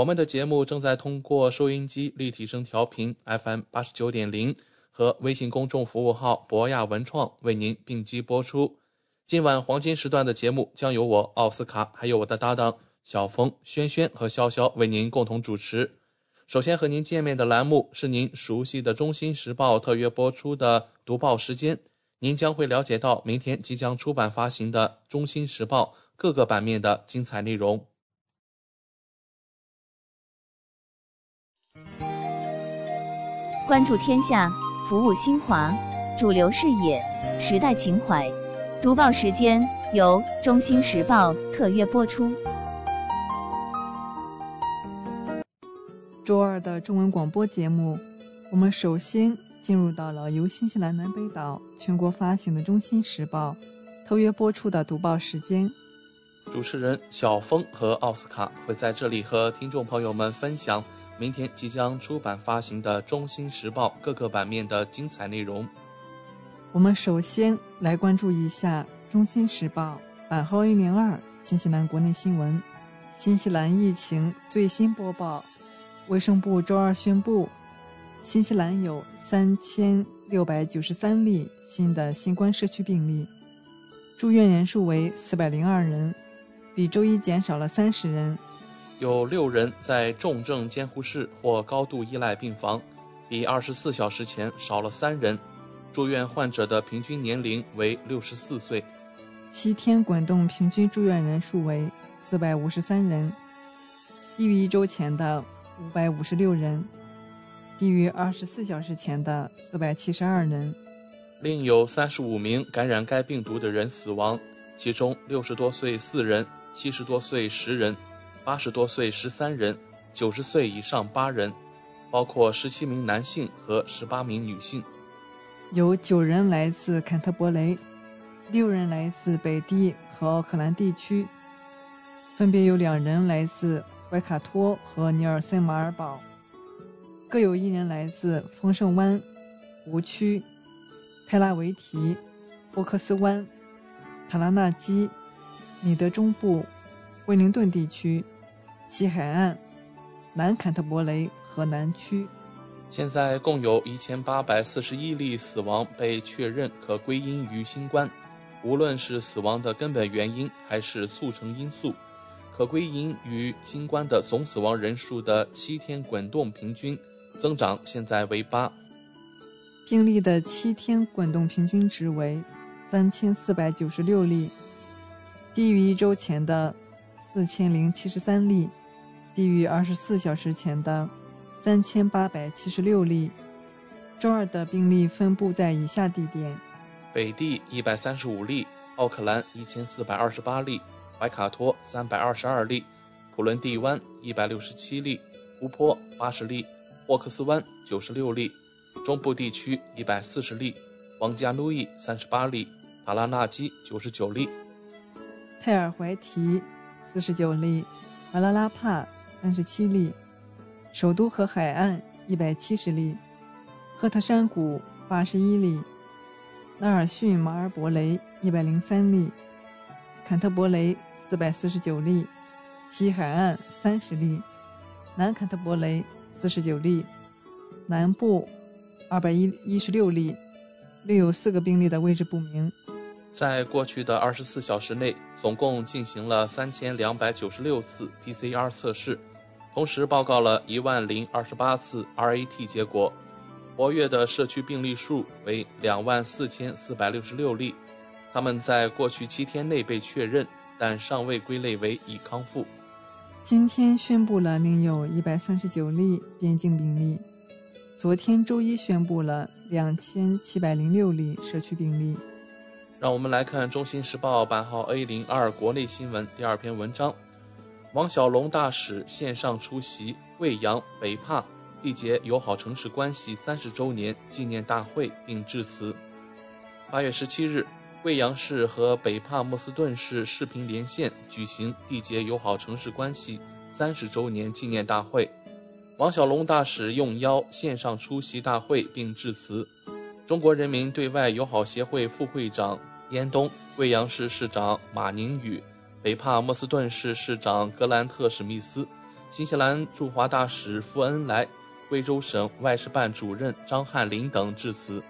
我们的节目正在通过收音机立体声调频 FM 八十九点零和微信公众服务号博雅文创为您并机播出。今晚黄金时段的节目将由我奥斯卡，还有我的搭档小峰、轩轩和潇潇为您共同主持。首先和您见面的栏目是您熟悉的《中新时报》特约播出的读报时间。您将会了解到明天即将出版发行的《中新时报》各个版面的精彩内容。关注天下，服务新华，主流视野，时代情怀。读报时间由《中新时报》特约播出。周二的中文广播节目，我们首先进入到了由新西兰南北岛全国发行的《中新时报》特约播出的读报时间。主持人小峰和奥斯卡会在这里和听众朋友们分享明天即将出版发行的《中新时报》各个版面的精彩内容。我们首先来关注一下《中新时报》版号一零二新西兰国内新闻。新西兰疫情最新播报：卫生部周二宣布，新西兰有三千六百九十三例新的新冠社区病例，住院人数为四百零二人，比周一减少了三十人。有六人在重症监护室或高度依赖病房，比二十四小时前少了三人。住院患者的平均年龄为六十四岁。七天滚动平均住院人数为四百五十三人，低于一周前的五百五十六人，低于二十四小时前的四百七十二人。另有三十五名感染该病毒的人死亡，其中六十多岁四人，七十多岁十人，八十多岁十三人，九十岁以上八人，包括十七名男性和十八名女性。有九人来自坎特伯雷，六人来自北地和奥克兰地区，分别有两人来自怀卡托和尼尔森马尔堡，各有一人来自丰盛湾、湖区、泰拉维提、波克斯湾、塔拉纳基、米德中部、惠灵顿地区、西海岸、南坎特伯雷和南区。现在共有一千八百四十一例死亡被确认可归因于新冠，无论是死亡的根本原因还是促成因素，可归因于新冠的总死亡人数的七天滚动平均增长现在为八。病例的七天滚动平均值为三千四百九十六例，低于一周前的四千零七十三例，低于二十四小时前的。三千八百七十六例，周二的病例分布在以下地点：北地一百三十五例，奥克兰一千四百二十八例，怀卡托三百二十二例，普伦蒂湾一百六十七例，湖泊八十例，霍克斯湾九十六例，中部地区一百四十例，王加努伊三十八例，塔拉纳基九十九例，泰尔怀提四十九例，瓦拉拉帕三十七例。首都和海岸一百七十例，赫特山谷八十一例，纳尔逊马尔伯雷一百零三例，坎特伯雷四百四十九例，西海岸三十例，南坎特伯雷四十九例，南部二百一一十六例，另有四个病例的位置不明。在过去的二十四小时内，总共进行了三千两百九十六次 PCR 测试。同时报告了一万零二十八次 RAT 结果，活跃的社区病例数为两万四千四百六十六例，他们在过去七天内被确认，但尚未归类为已康复。今天宣布了另有一百三十九例边境病例，昨天周一宣布了两千七百零六例社区病例。让我们来看《中新时报》版号 A 零二国内新闻第二篇文章：王小龙大使线上出席贵阳北帕缔结友好城市关系三十周年纪念大会并致辞。八月十七日。贵阳市和北帕默斯顿市视频连线举行缔结友好城市关系三十周年纪念大会，王小龙大使应邀线上出席大会并致辞。中国人民对外友好协会副会长燕东、贵阳市市长马宁宇、北帕默斯顿市市长格兰特史密斯、新西兰驻华大使傅恩来、贵州省外事办主任张汉林等致辞。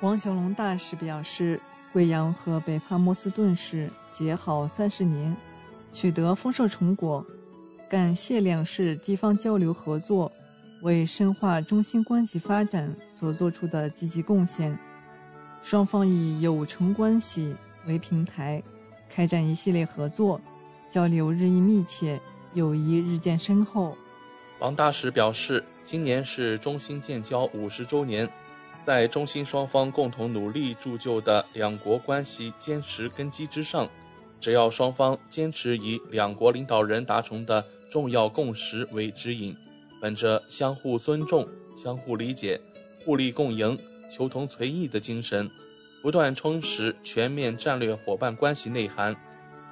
王小龙大使表示。贵阳和北帕默斯顿市结好三十年，取得丰硕成果，感谢两市地方交流合作为深化中新关系发展所做出的积极贡献。双方以友城关系为平台，开展一系列合作，交流日益密切，友谊日渐深厚。王大使表示，今年是中新建交五十周年。在中新双方共同努力铸就的两国关系坚实根基之上，只要双方坚持以两国领导人达成的重要共识为指引，本着相互尊重、相互理解、互利共赢、求同存异的精神，不断充实全面战略伙伴关系内涵，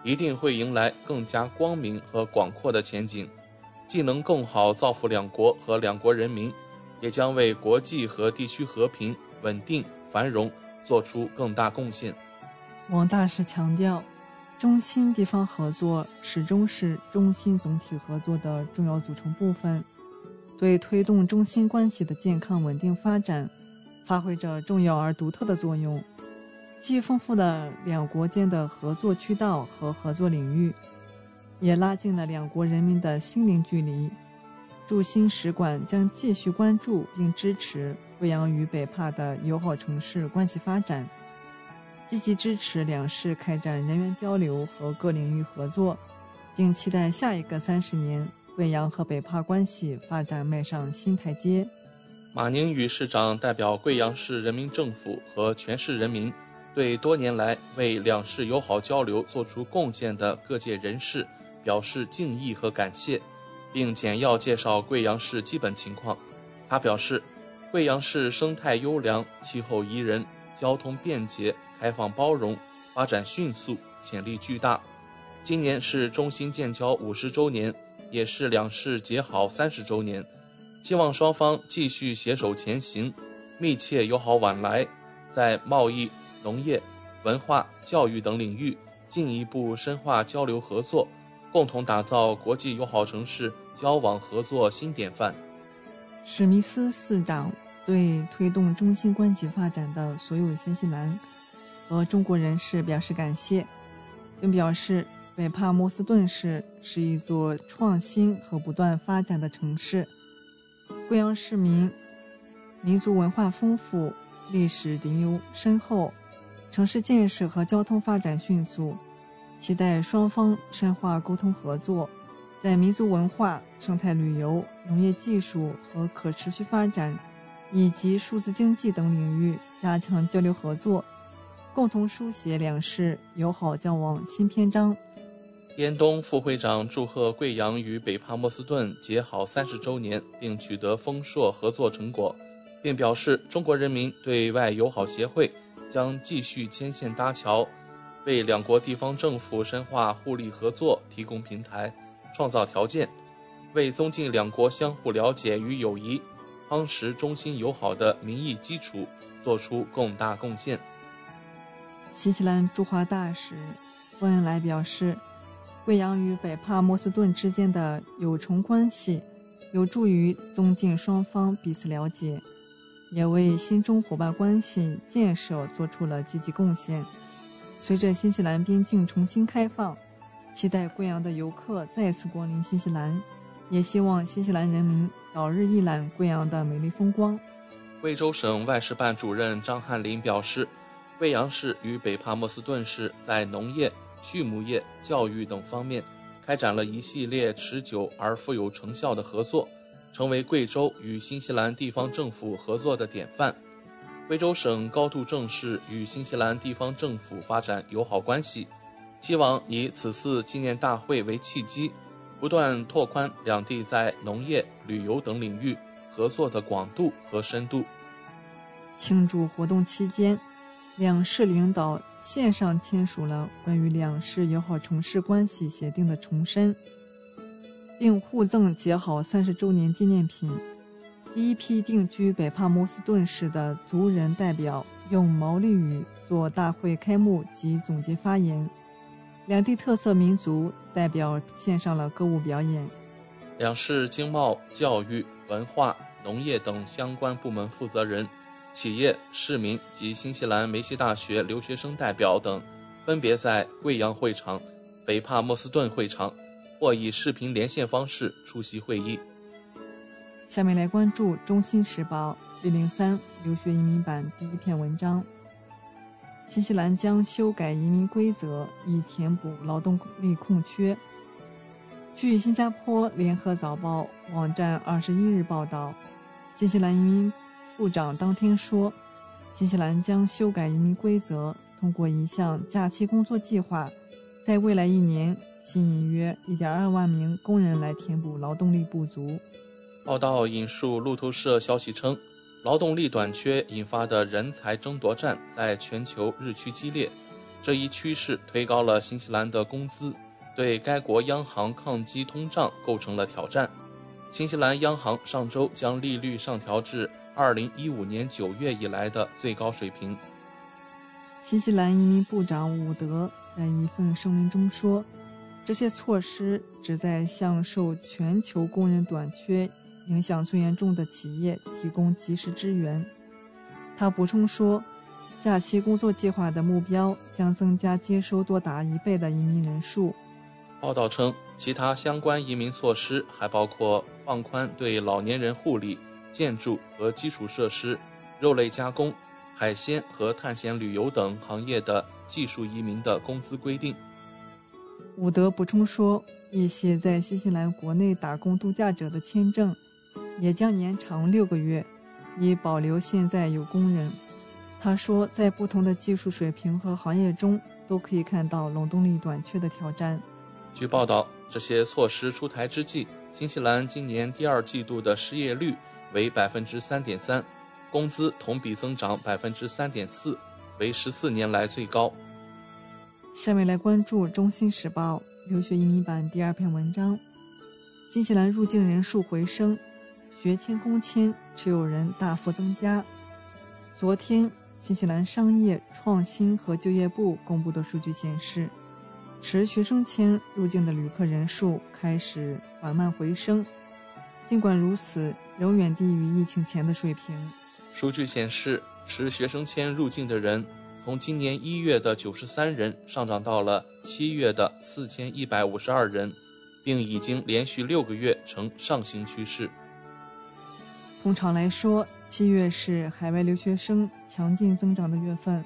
一定会迎来更加光明和广阔的前景，既能更好造福两国和两国人民。也将为国际和地区和平、稳定、繁荣做出更大贡献。王大使强调，中新地方合作始终是中新总体合作的重要组成部分，对推动中新关系的健康稳定发展发挥着重要而独特的作用。既丰富了两国间的合作渠道和合作领域，也拉近了两国人民的心灵距离。驻新使馆将继续关注并支持贵阳与北帕的友好城市关系发展，积极支持两市开展人员交流和各领域合作，并期待下一个三十年贵阳和北帕关系发展迈上新台阶。马宁宇市长代表贵阳市人民政府和全市人民，对多年来为两市友好交流做出贡献的各界人士表示敬意和感谢。并简要介绍贵阳市基本情况。他表示，贵阳市生态优良、气候宜人、交通便捷、开放包容、发展迅速、潜力巨大。今年是中新建交五十周年，也是两市结好三十周年。希望双方继续携手前行，密切友好往来，在贸易、农业、文化、教育等领域进一步深化交流合作，共同打造国际友好城市。交往合作新典范。史密斯市长对推动中新关系发展的所有新西兰和中国人士表示感谢，并表示北帕默斯顿市是一座创新和不断发展的城市。贵阳市民民族文化丰富，历史底蕴深厚，城市建设和交通发展迅速，期待双方深化沟通合作。在民族文化、生态旅游、农业技术和可持续发展，以及数字经济等领域加强交流合作，共同书写两市友好交往新篇章。燕东副会长祝贺贵阳与北帕默斯顿结好三十周年，并取得丰硕合作成果，并表示中国人民对外友好协会将继续牵线搭桥，为两国地方政府深化互利合作提供平台。创造条件，为增进两国相互了解与友谊、夯实中新友好的民意基础做出更大贡献。新西兰驻华大使傅恩来表示，贵阳与北帕默斯顿之间的友城关系有助于增进双方彼此了解，也为新中伙伴关系建设做出了积极贡献。随着新西兰边境重新开放。期待贵阳的游客再次光临新西兰，也希望新西兰人民早日一览贵阳的美丽风光。贵州省外事办主任张汉林表示，贵阳市与北帕默斯顿市在农业、畜牧业、教育等方面开展了一系列持久而富有成效的合作，成为贵州与新西兰地方政府合作的典范。贵州省高度重视与新西兰地方政府发展友好关系，希望以此次纪念大会为契机，不断拓宽两地在农业、旅游等领域合作的广度和深度。庆祝活动期间，两市领导线上签署了关于两市友好城市关系协定的重申，并互赠结好三十周年纪念品。第一批定居北帕默斯顿市的族人代表用毛利语做大会开幕及总结发言，两地特色民族代表献上了歌舞表演。两市经贸、教育、文化、农业等相关部门负责人、企业、市民及新西兰梅西大学留学生代表等，分别在贵阳会场、北帕默斯顿会场或以视频连线方式出席会议。下面来关注《中新时报》B 零三留学移民版第一篇文章：新西兰将修改移民规则，以填补劳动力空缺。据新加坡联合早报网站二十一日报道，新西兰移民部长当天说，新西兰将修改移民规则，通过一项假期工作计划，在未来一年吸引约一点二万名工人来填补劳动力不足。报道引述路透社消息称，劳动力短缺引发的人才争夺战在全球日趋激烈。这一趋势推高了新西兰的工资，对该国央行抗击通胀构成了挑战。新西兰央行上周将利率上调至2015年9月以来的最高水平。新西兰移民部长伍德在一份声明中说：“这些措施旨在向受全球工人短缺。”影响最严重的企业提供及时支援。他补充说，假期工作计划的目标将增加接收多达一倍的移民人数。报道称，其他相关移民措施还包括放宽对老年人护理、建筑和基础设施、肉类加工、海鲜和探险旅游等行业的技术移民的工资规定。伍德补充说，一些在新西兰国内打工度假者的签证。也将延长六个月，以保留现在有工人。他说，在不同的技术水平和行业中，都可以看到劳动力短缺的挑战。据报道，这些措施出台之际，新西兰今年第二季度的失业率为百分之三点三，工资同比增长百分之三点四，为十四年来最高。下面来关注《中新时报》留学移民版第二篇文章：新西兰入境人数回升。学签工签持有人大幅增加。昨天，新西兰商业创新和就业部公布的数据显示，持学生签入境的旅客人数开始缓慢回升。尽管如此，仍远低于疫情前的水平。数据显示，持学生签入境的人从今年一月的九十三人上涨到了七月的四千一百五十二人，并已经连续六个月呈上行趋势。通常来说，七月是海外留学生强劲增长的月份，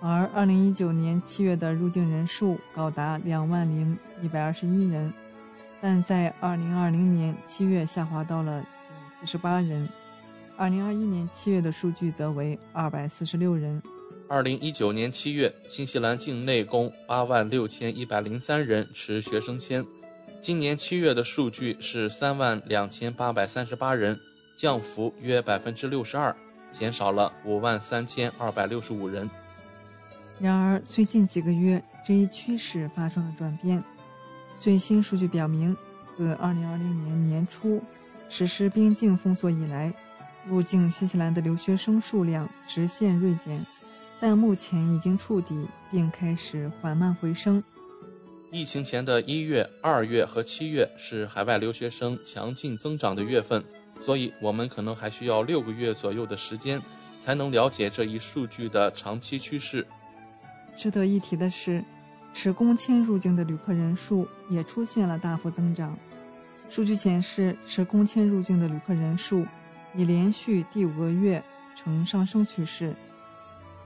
而2019年七月的入境人数高达两万零一百二十一人，但在2020年七月下滑到了仅四十八人，2021年七月的数据则为二百四十六人。2019年七月，新西兰境内共八万六千一百零三人持学生签，今年七月的数据是三万两千八百三十八人。降幅约百分之六十二，减少了五万三千二百六十五人。然而，最近几个月这一趋势发生了转变。最新数据表明，自二零二零年年初实施边境封锁以来，入境新西兰的留学生数量直线锐减，但目前已经触底，并开始缓慢回升。疫情前的一月、二月和七月是海外留学生强劲增长的月份。所以，我们可能还需要六个月左右的时间，才能了解这一数据的长期趋势。值得一提的是，持工签入境的旅客人数也出现了大幅增长。数据显示，持工签入境的旅客人数已连续第五个月呈上升趋势，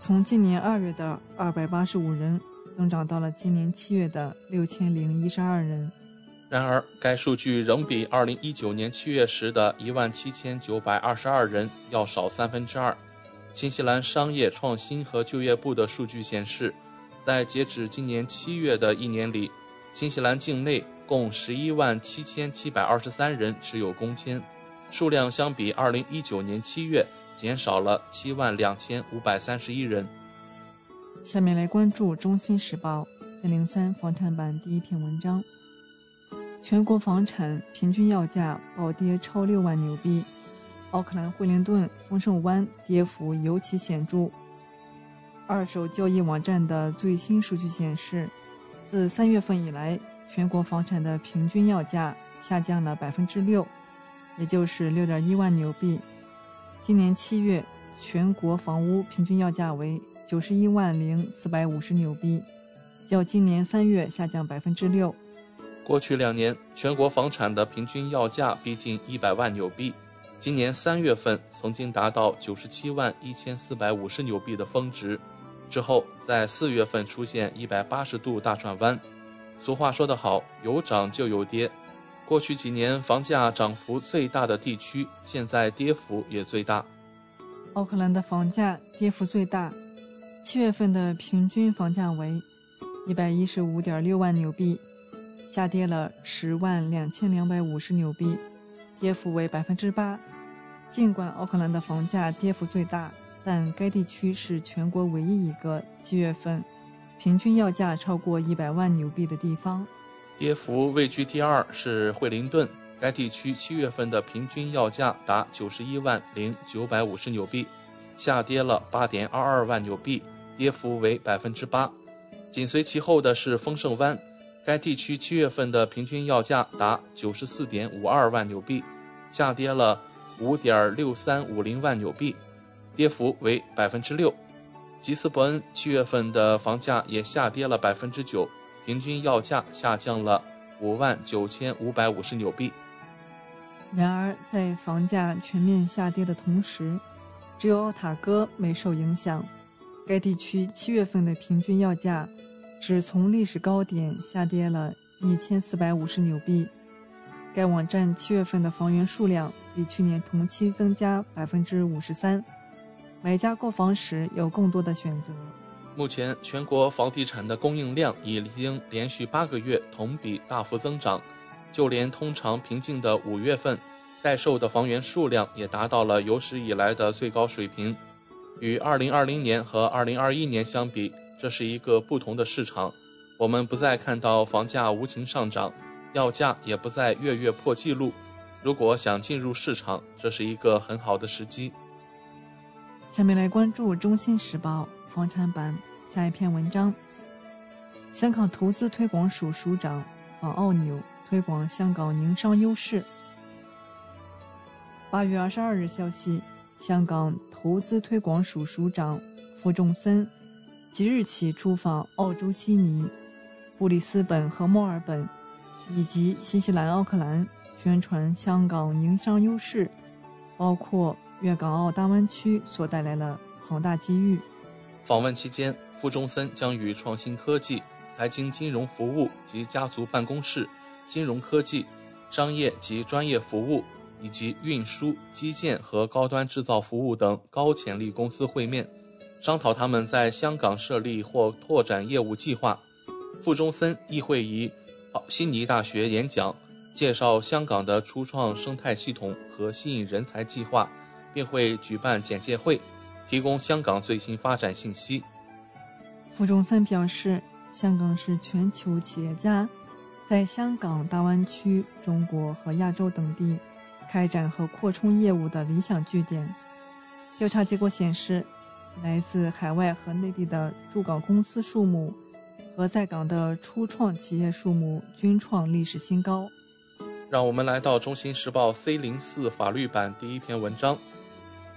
从今年二月的二百八十五人增长到了今年七月的六千零一十二人。然而，该数据仍比2019年7月时的17,922人要少三分之二。新西兰商业创新和就业部的数据显示，在截止今年七月的一年里，新西兰境内共11万7723人持有工签，数量相比2019年7月减少了7万2531人。下面来关注《中新时报》403房产版第一篇文章。全国房产平均要价暴跌超六万纽币，奥克兰惠灵顿、丰盛湾跌幅尤其显著。二手交易网站的最新数据显示，自三月份以来，全国房产的平均要价下降了百分之六，也就是六点一万纽币。今年七月，全国房屋平均要价为九十一万零四百五十纽币，较今年三月下降百分之六。过去两年，全国房产的平均要价逼近一百万纽币。今年三月份曾经达到九十七万一千四百五十纽币的峰值，之后在四月份出现一百八十度大转弯。俗话说得好，有涨就有跌。过去几年房价涨幅最大的地区，现在跌幅也最大。奥克兰的房价跌幅最大，七月份的平均房价为一百一十五点六万纽币。下跌了十万两千两百五十纽币，跌幅为百分之八。尽管奥克兰的房价跌幅最大，但该地区是全国唯一一个七月份平均要价超过一百万纽币的地方。跌幅位居第二是惠灵顿，该地区七月份的平均要价达九十一万零九百五十纽币，下跌了八点二二万纽币，跌幅为百分之八。紧随其后的是丰盛湾。该地区七月份的平均要价达九十四点五二万纽币，下跌了五点六三五零万纽币，跌幅为百分之六。吉斯伯恩七月份的房价也下跌了百分之九，平均要价下降了五万九千五百五十纽币。然而，在房价全面下跌的同时，只有奥塔哥没受影响。该地区七月份的平均要价。只从历史高点下跌了一千四百五十纽币。该网站七月份的房源数量比去年同期增加百分之五十三，买家购房时有更多的选择。目前，全国房地产的供应量已经连续八个月同比大幅增长，就连通常平静的五月份，待售的房源数量也达到了有史以来的最高水平。与二零二零年和二零二一年相比。这是一个不同的市场，我们不再看到房价无情上涨，要价也不再月月破纪录。如果想进入市场，这是一个很好的时机。下面来关注《中新时报》房产版下一篇文章：香港投资推广署署长访澳纽推广香港营商优势。八月二十二日消息，香港投资推广署署长傅仲森。即日起出访澳洲悉尼、布里斯本和墨尔本，以及新西兰奥克兰，宣传香港营商优势，包括粤港澳大湾区所带来的庞大机遇。访问期间，傅中森将与创新科技、财经金融服务及家族办公室、金融科技、商业及专业服务，以及运输、基建和高端制造服务等高潜力公司会面。商讨他们在香港设立或拓展业务计划。傅中森亦会以悉尼大学演讲，介绍香港的初创生态系统和吸引人才计划，并会举办简介会，提供香港最新发展信息。傅中森表示，香港是全球企业家在香港、大湾区、中国和亚洲等地开展和扩充业务的理想据点。调查结果显示。来自海外和内地的驻港公司数目和在港的初创企业数目均创历史新高。让我们来到《中新时报》C 零四法律版第一篇文章：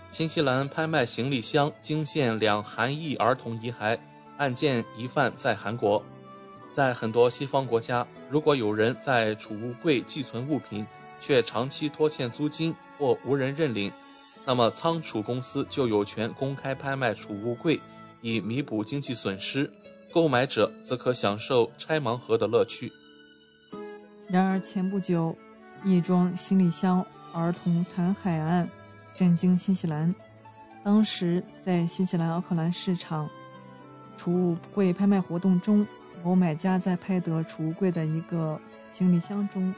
新西兰拍卖行李箱惊现两韩裔儿童遗骸，案件疑犯在韩国。在很多西方国家，如果有人在储物柜寄存物品，却长期拖欠租金或无人认领，那么仓储公司就有权公开拍卖储物柜，以弥补经济损失，购买者则可享受拆盲盒的乐趣。然而，前不久，一桩行李箱儿童残骸案震惊新西兰。当时，在新西兰奥克兰市场储物柜拍卖活动中，某买家在拍得储物柜的一个行李箱中，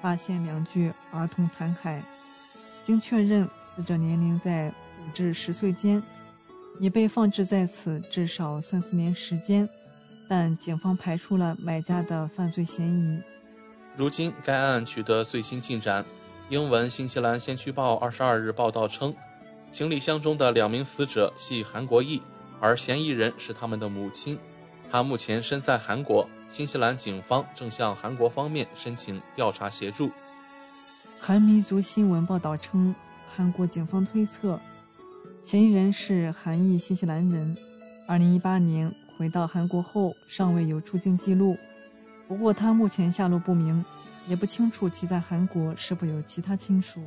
发现两具儿童残骸。经确认，死者年龄在五至十岁间，已被放置在此至少三四年时间，但警方排除了买家的犯罪嫌疑。如今，该案取得最新进展。英文《新西兰先驱报》二十二日报道称，行李箱中的两名死者系韩国裔，而嫌疑人是他们的母亲。他目前身在韩国，新西兰警方正向韩国方面申请调查协助。韩民族新闻报道称，韩国警方推测，嫌疑人是韩裔新西兰人，二零一八年回到韩国后尚未有出境记录。不过他目前下落不明，也不清楚其在韩国是否有其他亲属。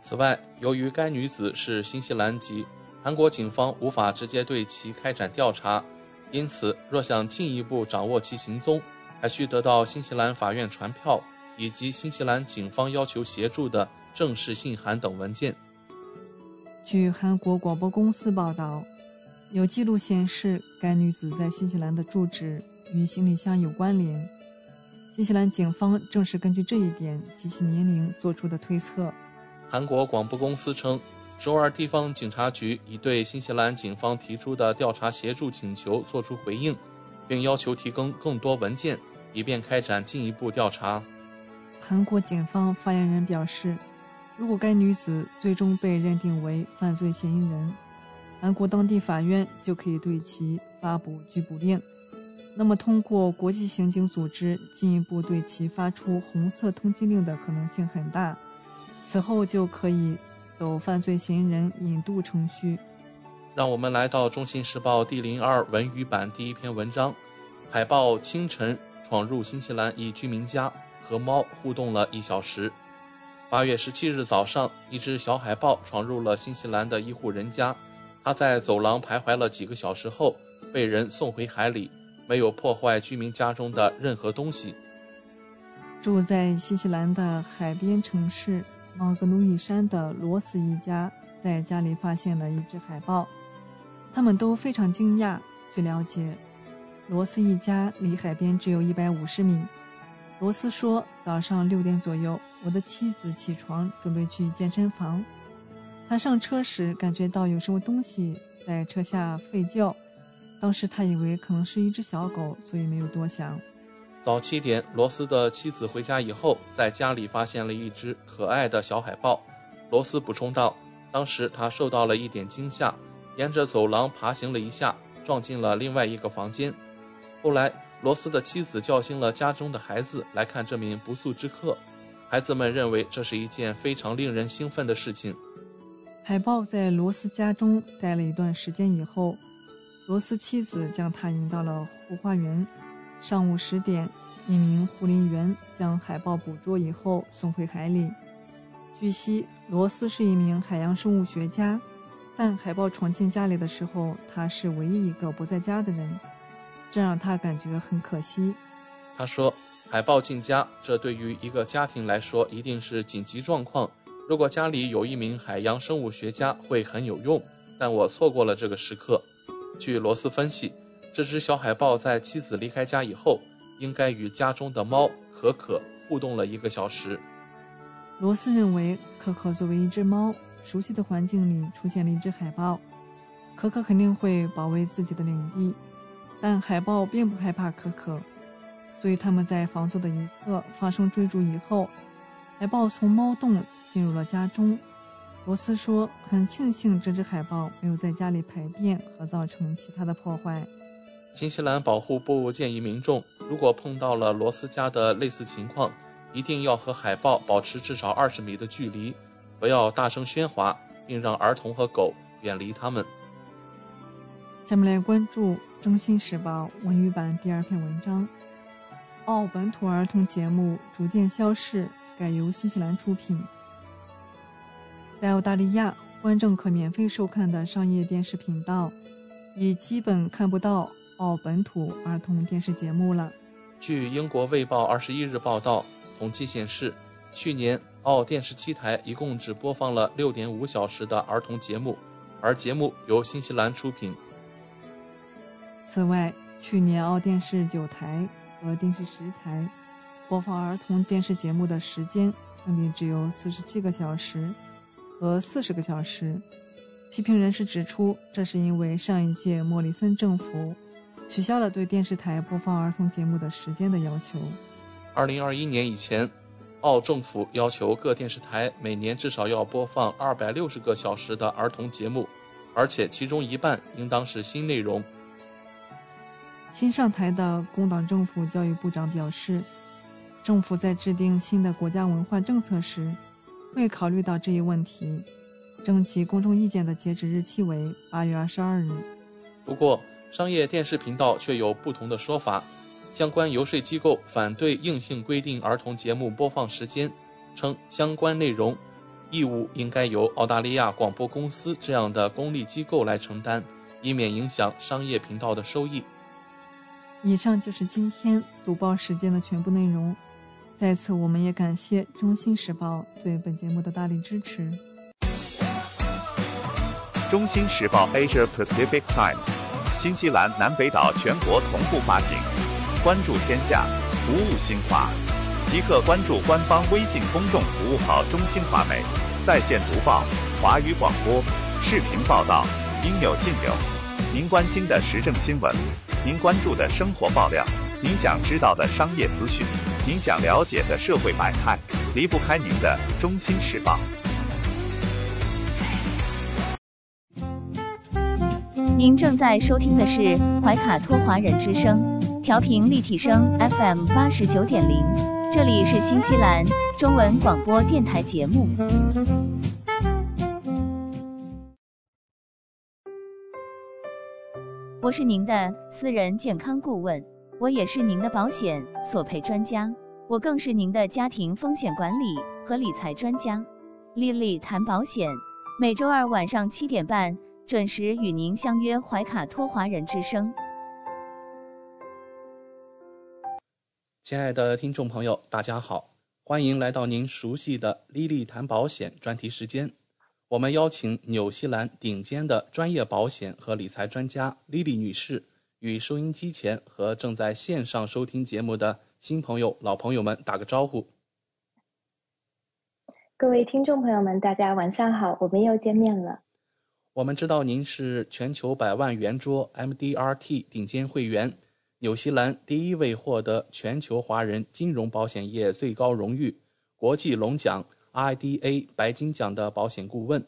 此外，由于该女子是新西兰籍，韩国警方无法直接对其开展调查，因此若想进一步掌握其行踪，还需得到新西兰法院传票以及新西兰警方要求协助的正式信函等文件。据韩国广播公司报道，有记录显示该女子在新西兰的住址与行李箱有关联。新西兰警方正是根据这一点及其年龄做出的推测。韩国广播公司称，首尔地方警察局已对新西兰警方提出的调查协助请求作出回应，并要求提供更多文件，以便开展进一步调查。韩国警方发言人表示，如果该女子最终被认定为犯罪嫌疑人，韩国当地法院就可以对其发布拘捕令。那么，通过国际刑警组织进一步对其发出红色通缉令的可能性很大。此后就可以走犯罪嫌疑人引渡程序。让我们来到《中新时报》第零二文语版第一篇文章：海豹清晨闯入新西兰一居民家，和猫互动了一小时。八月十七日早上，一只小海豹闯入了新西兰的一户人家，它在走廊徘徊了几个小时后，被人送回海里。没有破坏居民家中的任何东西。住在新西兰的海边城市芒格努伊山的罗斯一家在家里发现了一只海豹，他们都非常惊讶。据了解，罗斯一家离海边只有一百五十米。罗斯说：“早上六点左右，我的妻子起床准备去健身房，他上车时感觉到有什么东西在车下吠叫。”当时他以为可能是一只小狗，所以没有多想。早七点，罗斯的妻子回家以后，在家里发现了一只可爱的小海豹。罗斯补充道：“当时他受到了一点惊吓，沿着走廊爬行了一下，撞进了另外一个房间。后来，罗斯的妻子叫醒了家中的孩子来看这名不速之客。孩子们认为这是一件非常令人兴奋的事情。海豹在罗斯家中待了一段时间以后。”罗斯妻子将他引到了后花园。上午十点，一名护林员将海豹捕捉以后送回海里。据悉，罗斯是一名海洋生物学家，但海豹闯进家里的时候，他是唯一一个不在家的人，这让他感觉很可惜。他说：“海豹进家，这对于一个家庭来说一定是紧急状况。如果家里有一名海洋生物学家，会很有用。但我错过了这个时刻。”据罗斯分析，这只小海豹在妻子离开家以后，应该与家中的猫可可互动了一个小时。罗斯认为，可可作为一只猫，熟悉的环境里出现了一只海豹，可可肯定会保卫自己的领地。但海豹并不害怕可可，所以他们在房子的一侧发生追逐以后，海豹从猫洞进入了家中。罗斯说：“很庆幸这只海豹没有在家里排便和造成其他的破坏。”新西兰保护部建议民众，如果碰到了罗斯家的类似情况，一定要和海豹保持至少二十米的距离，不要大声喧哗，并让儿童和狗远离它们。下面来关注《中新时报》文娱版第二篇文章：澳本土儿童节目逐渐消逝，改由新西兰出品。在澳大利亚，观众可免费收看的商业电视频道，已基本看不到澳本土儿童电视节目了。据英国《卫报》二十一日报道，统计显示，去年澳电视七台一共只播放了六点五小时的儿童节目，而节目由新西兰出品。此外，去年澳电视九台和电视十台播放儿童电视节目的时间分别只有四十七个小时和四十个小时。批评人士指出，这是因为上一届莫里森政府取消了对电视台播放儿童节目的时间的要求。二零二一年以前，澳政府要求各电视台每年至少要播放二百六十个小时的儿童节目，而且其中一半应当是新内容。新上台的工党政府教育部长表示，政府在制定新的国家文化政策时，会考虑到这一问题。征集公众意见的截止日期为八月二十二日。不过，商业电视频道却有不同的说法。相关游说机构反对硬性规定儿童节目播放时间，称相关内容义务应该由澳大利亚广播公司这样的公立机构来承担，以免影响商业频道的收益。以上就是今天读报时间的全部内容。在此，我们也感谢《中新时报》对本节目的大力支持。《中新时报 Asia Pacific Times》，新西兰南北岛全国同步发行。关注天下，服务新华，即刻关注官方微信公众服务号“中新华媒”，在线读报、华语广播、视频报道，应有尽有。您关心的时政新闻，您关注的生活爆料，您想知道的商业资讯，您想了解的社会百态，离不开您的《中新时报》。您正在收听的是怀卡托华人之声，调频立体声 FM 八十九点零，这里是新西兰中文广播电台节目。我是您的私人健康顾问，我也是您的保险索赔专家，我更是您的家庭风险管理和理财专家。丽丽谈保险，每周二晚上七点半。准时与您相约怀卡托华人之声。亲爱的听众朋友，大家好，欢迎来到您熟悉的“莉莉谈保险”专题时间。我们邀请纽西兰顶尖的专业保险和理财专家莉莉女士，与收音机前和正在线上收听节目的新朋友、老朋友们打个招呼。各位听众朋友们，大家晚上好，我们又见面了。我们知道您是全球百万圆桌 MDRT 顶尖会员，纽西兰第一位获得全球华人金融保险业最高荣誉国际龙奖 IDA 白金奖的保险顾问，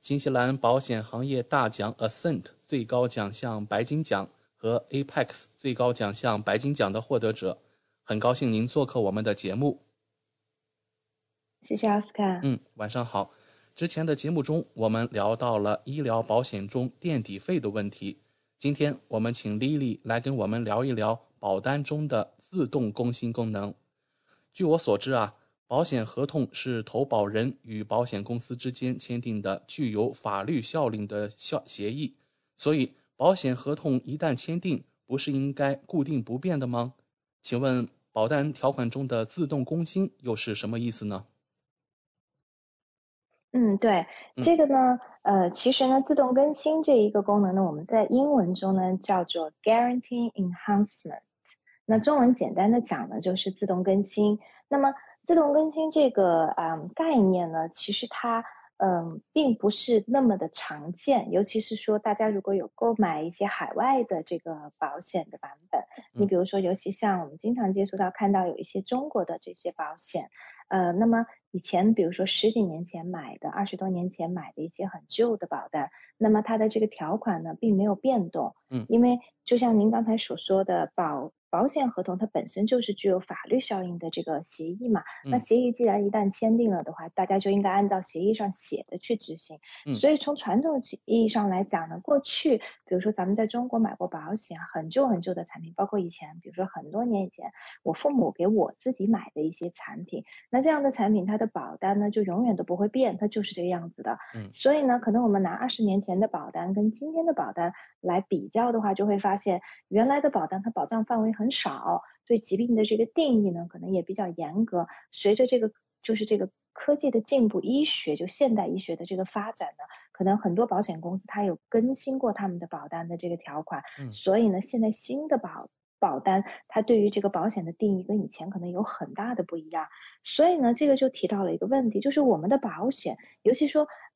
新西兰保险行业大奖 Ascent 最高奖项白金奖和 Apex 最高奖项白金奖的获得者。很高兴您做客我们的节目。谢谢奥斯卡。嗯，晚上好。之前的节目中，我们聊到了医疗保险中垫底费的问题。今天我们请 Lily 来跟我们聊一聊保单中的自动更新功能。据我所知啊，保险合同是投保人与保险公司之间签订的具有法律效力的效协议，所以保险合同一旦签订，不是应该固定不变的吗？请问保单条款中的自动更新又是什么意思呢？嗯，对，这个呢，呃，其实呢，自动更新这一个功能呢，我们在英文中呢叫做 Guarantee Enhancement，那中文简单的讲呢就是自动更新。那么自动更新这个嗯概念呢，其实它嗯并不是那么的常见，尤其是说大家如果有购买一些海外的这个保险的版本，你比如说，尤其像我们经常接触到看到有一些中国的这些保险。呃，那么以前比如说十几年前买的、二十多年前买的一些很旧的保单，那么它的这个条款呢并没有变动，嗯，因为就像您刚才所说的，保保险合同它本身就是具有法律效应的这个协议嘛。那协议既然一旦签订了的话，大家就应该按照协议上写的去执行。所以从传统意义上来讲呢，过去比如说咱们在中国买过保险，很旧很旧的产品，包括以前比如说很多年以前我父母给我自己买的一些产品，那这样的产品它的保单呢就永远都不会变，它就是这个样子的。嗯，所以呢，可能我们拿二十年前的保单跟今天的保单来比较的话，就会发现原来的保单它保障范围很少，对疾病的这个定义呢可能也比较严格。随着这个就是这个。科技的进步，医学就现代医学的这个发展呢，可能很多保险公司它有更新过他们的保单的这个条款，所以呢，现在新的保保单它对于这个保险的定义跟以前可能有很大的不一样，所以呢，这个就提到了一个问题，就是我们的保险，尤其说。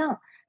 样，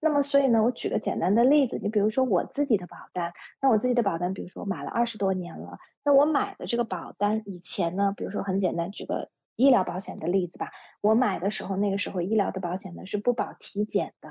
那么，所以呢，我举个简单的例子，你比如说我自己的保单，那我自己的保单，比如说我买了二十多年了，那我买的这个保单以前呢，比如说很简单，举个医疗保险的例子吧，我买的时候，那个时候医疗的保险呢是不保体检的。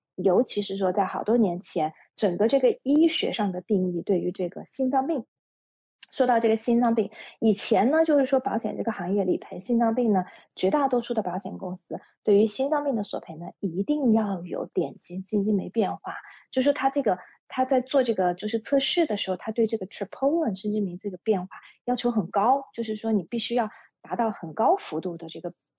尤其是说在好多年前，整个这个医学上的定义对于这个心脏病。说到这个心脏病，以前呢，就是说保险这个行业理赔心脏病呢，绝大多数的保险公司对于心脏病的索赔呢，一定要有典型基金酶变化，就是说它这个它在做这个就是测试的时候，它对这个 troponin 肾基酶这个变化要求很高，就是说你必须要达到很高幅度的这个。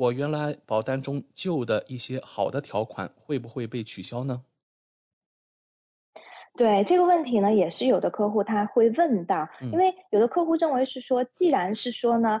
我原来保单中旧的一些好的条款会不会被取消呢？对这个问题呢，也是有的客户他会问到，因为有的客户认为是说，既然是说呢，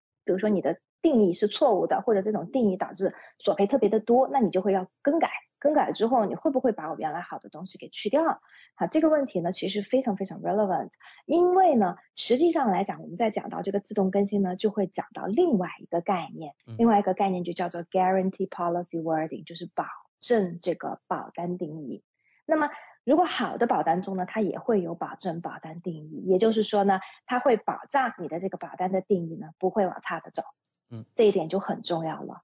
比如说你的。定义是错误的，或者这种定义导致索赔特别的多，那你就会要更改。更改之后，你会不会把我原来好的东西给去掉？好，这个问题呢，其实非常非常 relevant。因为呢，实际上来讲，我们在讲到这个自动更新呢，就会讲到另外一个概念，另外一个概念就叫做 guarantee policy wording，就是保证这个保单定义。那么，如果好的保单中呢，它也会有保证保单定义，也就是说呢，它会保障你的这个保单的定义呢，不会往差的走。嗯，这一点就很重要了，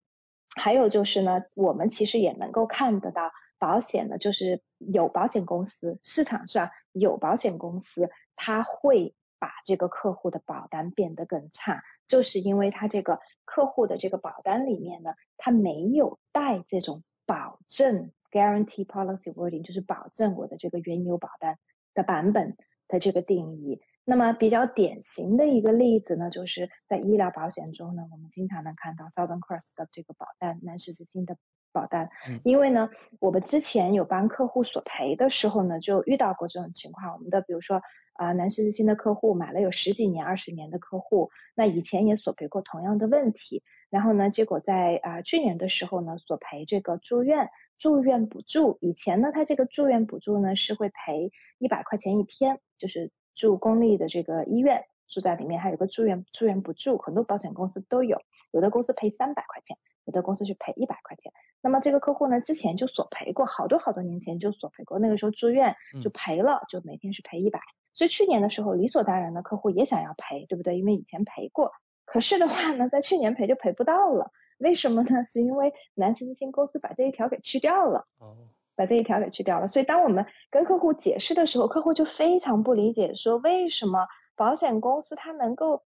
还有就是呢，我们其实也能够看得到，保险呢就是有保险公司市场上有保险公司，它会把这个客户的保单变得更差，就是因为它这个客户的这个保单里面呢，它没有带这种。保证 guarantee policy wording 就是保证我的这个原有保单的版本的这个定义。那么比较典型的一个例子呢，就是在医疗保险中呢，我们经常能看到 Southern Cross 的这个保单，南十字星的保单。因为呢，我们之前有帮客户索赔的时候呢，就遇到过这种情况。我们的比如说啊，南十字星的客户买了有十几年、二十年的客户，那以前也索赔过同样的问题。然后呢？结果在啊去年的时候呢，索赔这个住院住院补助。以前呢，他这个住院补助呢是会赔一百块钱一天，就是住公立的这个医院住在里面，还有个住院住院补助，很多保险公司都有，有的公司赔三百块钱，有的公司是赔一百块钱。那么这个客户呢，之前就索赔过，好多好多年前就索赔过，那个时候住院就赔了，就每天是赔一百。所以去年的时候，理所当然的客户也想要赔，对不对？因为以前赔过。可是的话呢，在去年赔就赔不到了，为什么呢？是因为南斯基金公司把这一条给去掉了，哦，把这一条给去掉了。所以当我们跟客户解释的时候，客户就非常不理解，说为什么保险公司它能够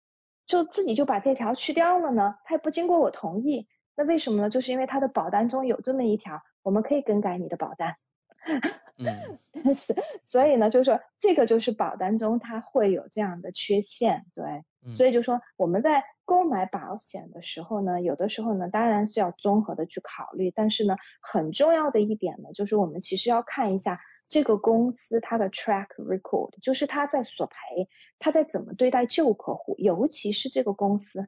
就自己就把这条去掉了呢？它也不经过我同意，那为什么呢？就是因为它的保单中有这么一条，我们可以更改你的保单。嗯，但是所以呢，就是说这个就是保单中它会有这样的缺陷，对。所以就说我们在购买保险的时候呢，有的时候呢，当然是要综合的去考虑。但是呢，很重要的一点呢，就是我们其实要看一下这个公司它的 track record，就是它在索赔，它在怎么对待旧客户，尤其是这个公司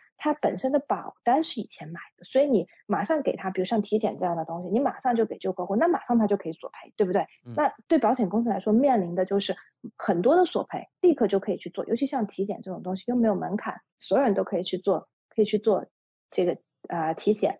他本身的保单是以前买的，所以你马上给他，比如像体检这样的东西，你马上就给旧客户，那马上他就可以索赔，对不对？那对保险公司来说，面临的就是很多的索赔，立刻就可以去做，尤其像体检这种东西又没有门槛，所有人都可以去做，可以去做。这个啊体险，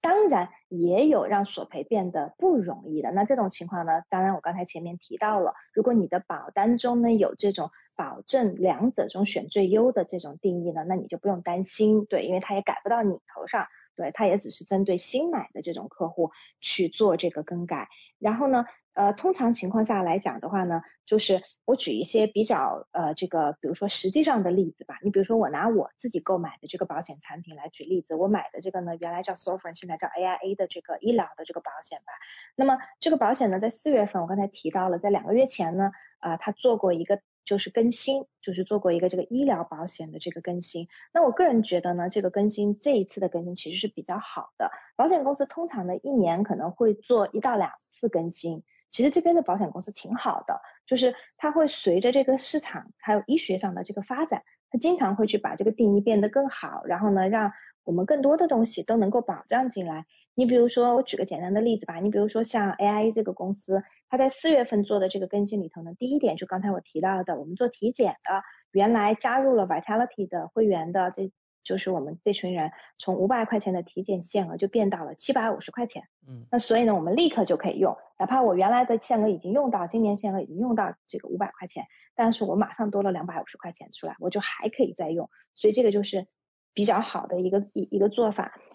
当然也有让索赔变得不容易的。那这种情况呢？当然我刚才前面提到了，如果你的保单中呢有这种保证两者中选最优的这种定义呢，那你就不用担心，对，因为它也改不到你头上，对，它也只是针对新买的这种客户去做这个更改。然后呢？呃，通常情况下来讲的话呢，就是我举一些比较呃这个，比如说实际上的例子吧。你比如说我拿我自己购买的这个保险产品来举例子，我买的这个呢，原来叫 s o f r e n 现在叫 AIA 的这个医疗的这个保险吧。那么这个保险呢，在四月份我刚才提到了，在两个月前呢，啊，它做过一个就是更新，就是做过一个这个医疗保险的这个更新。那我个人觉得呢，这个更新这一次的更新其实是比较好的。保险公司通常呢一年可能会做一到两次更新。其实这边的保险公司挺好的，就是它会随着这个市场还有医学上的这个发展，它经常会去把这个定义变得更好，然后呢，让我们更多的东西都能够保障进来。你比如说，我举个简单的例子吧，你比如说像 AIA 这个公司，它在四月份做的这个更新里头呢，第一点就刚才我提到的，我们做体检的，原来加入了 Vitality 的会员的这。就是我们这群人从五百块钱的体检限额就变到了七百五十块钱，嗯，那所以呢，我们立刻就可以用，哪怕我原来的限额已经用到，今年限额已经用到这个五百块钱，但是我马上多了两百五十块钱出来，我就还可以再用，所以这个就是比较好的一个一一个做法。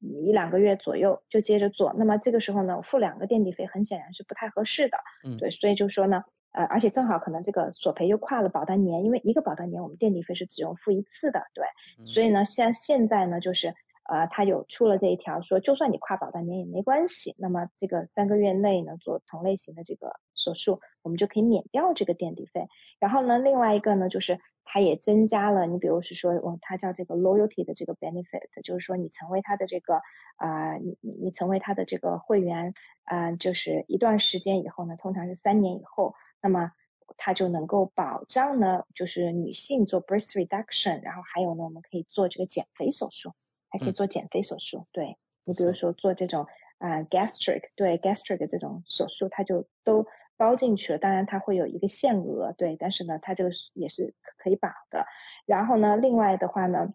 一两个月左右就接着做，那么这个时候呢，付两个垫底费很显然是不太合适的。嗯，对，所以就说呢，呃，而且正好可能这个索赔又跨了保单年，因为一个保单年我们垫底费是只用付一次的，对，所以呢，像现在呢就是。呃，他有出了这一条，说就算你跨保单年也没关系。那么这个三个月内呢，做同类型的这个手术，我们就可以免掉这个垫底费。然后呢，另外一个呢，就是它也增加了，你比如是说，哦，它叫这个 loyalty 的这个 benefit，就是说你成为他的这个啊，你你你成为他的这个会员啊，就是一段时间以后呢，通常是三年以后，那么它就能够保障呢，就是女性做 breast reduction，然后还有呢，我们可以做这个减肥手术。还可以做减肥手术，对你比如说做这种啊 gastric，对 gastric 这种手术，它就都包进去了。当然它会有一个限额，对，但是呢，它这个也是可以绑的。然后呢，另外的话呢，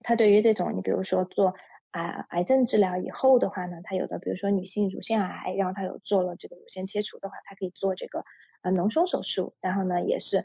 它对于这种你比如说做啊癌症治疗以后的话呢，它有的比如说女性乳腺癌，然后它有做了这个乳腺切除的话，它可以做这个啊脓胸手术，然后呢也是。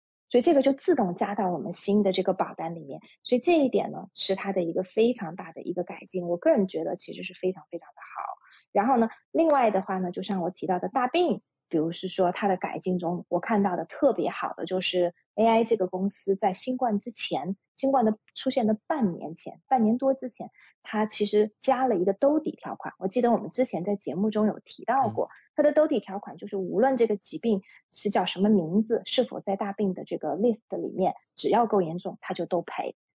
所以这个就自动加到我们新的这个保单里面，所以这一点呢是它的一个非常大的一个改进，我个人觉得其实是非常非常的好。然后呢，另外的话呢，就像我提到的大病。比如是说它的改进中，我看到的特别好的就是 AI 这个公司在新冠之前，新冠的出现的半年前，半年多之前，它其实加了一个兜底条款。我记得我们之前在节目中有提到过，它的兜底条款就是无论这个疾病是叫什么名字，是否在大病的这个 list 里面，只要够严重，它就都赔。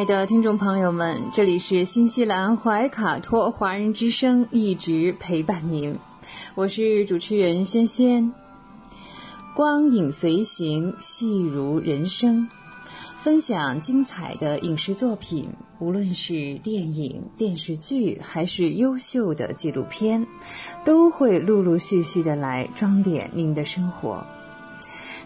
亲爱的听众朋友们，这里是新西兰怀卡托华人之声，一直陪伴您。我是主持人轩轩。光影随行，戏如人生。分享精彩的影视作品，无论是电影、电视剧，还是优秀的纪录片，都会陆陆续续的来装点您的生活。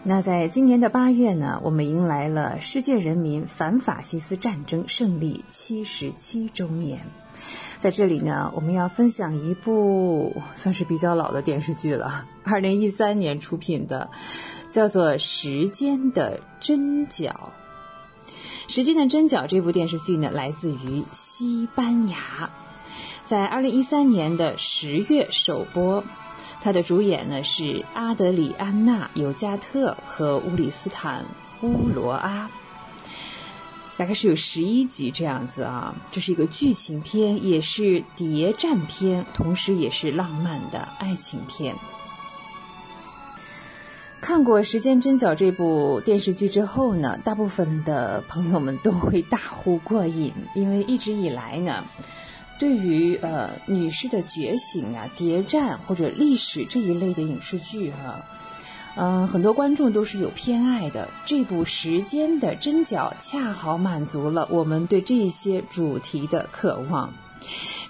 那在今年的八月呢，我们迎来了世界人民反法西斯战争胜利七十七周年。在这里呢，我们要分享一部算是比较老的电视剧了，二零一三年出品的，叫做《时间的针脚》。《时间的针脚》这部电视剧呢，来自于西班牙，在二零一三年的十月首播。它的主演呢是阿德里安娜·尤加特和乌里斯坦·乌罗阿，大概是有十一集这样子啊。这是一个剧情片，也是谍战片，同时也是浪漫的爱情片。看过《时间针脚》这部电视剧之后呢，大部分的朋友们都会大呼过瘾，因为一直以来呢，对于呃女士的觉醒啊、谍战或者历史这一类的影视剧哈，嗯，很多观众都是有偏爱的。这部《时间的针脚》恰好满足了我们对这些主题的渴望。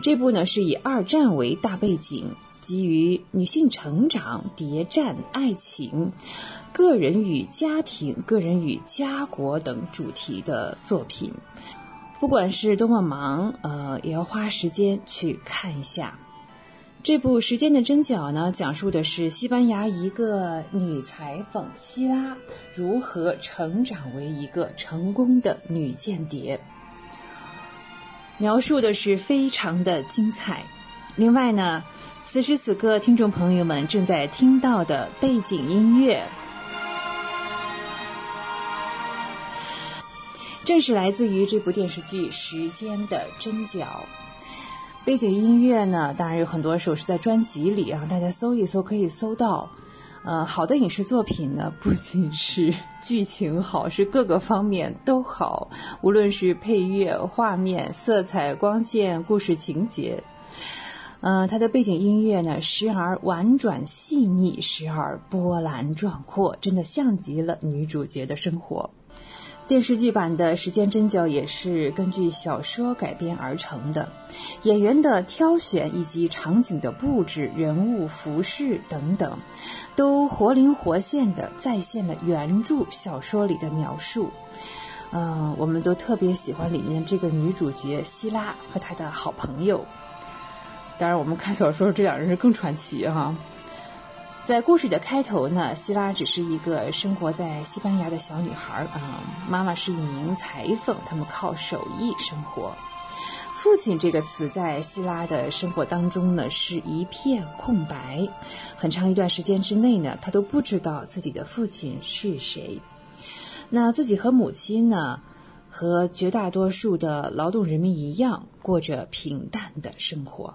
这部呢是以二战为大背景。基于女性成长、谍战、爱情、个人与家庭、个人与家国等主题的作品，不管是多么忙，呃，也要花时间去看一下。这部《时间的针脚》呢，讲述的是西班牙一个女裁缝希拉如何成长为一个成功的女间谍，描述的是非常的精彩。另外呢。此时此刻，听众朋友们正在听到的背景音乐，正是来自于这部电视剧《时间的针脚》。背景音乐呢，当然有很多首是在专辑里啊，大家搜一搜可以搜到。呃，好的影视作品呢，不仅是剧情好，是各个方面都好，无论是配乐、画面、色彩、光线、故事情节。嗯，它的背景音乐呢，时而婉转细腻，时而波澜壮阔，真的像极了女主角的生活。电视剧版的《时间针脚》也是根据小说改编而成的，演员的挑选以及场景的布置、人物服饰等等，都活灵活现的再现了原著小说里的描述。嗯，我们都特别喜欢里面这个女主角希拉和她的好朋友。当然，我们看小说这两人是更传奇哈。在故事的开头呢，希拉只是一个生活在西班牙的小女孩啊，妈妈是一名裁缝，他们靠手艺生活。父亲这个词在希拉的生活当中呢是一片空白，很长一段时间之内呢，他都不知道自己的父亲是谁。那自己和母亲呢，和绝大多数的劳动人民一样，过着平淡的生活。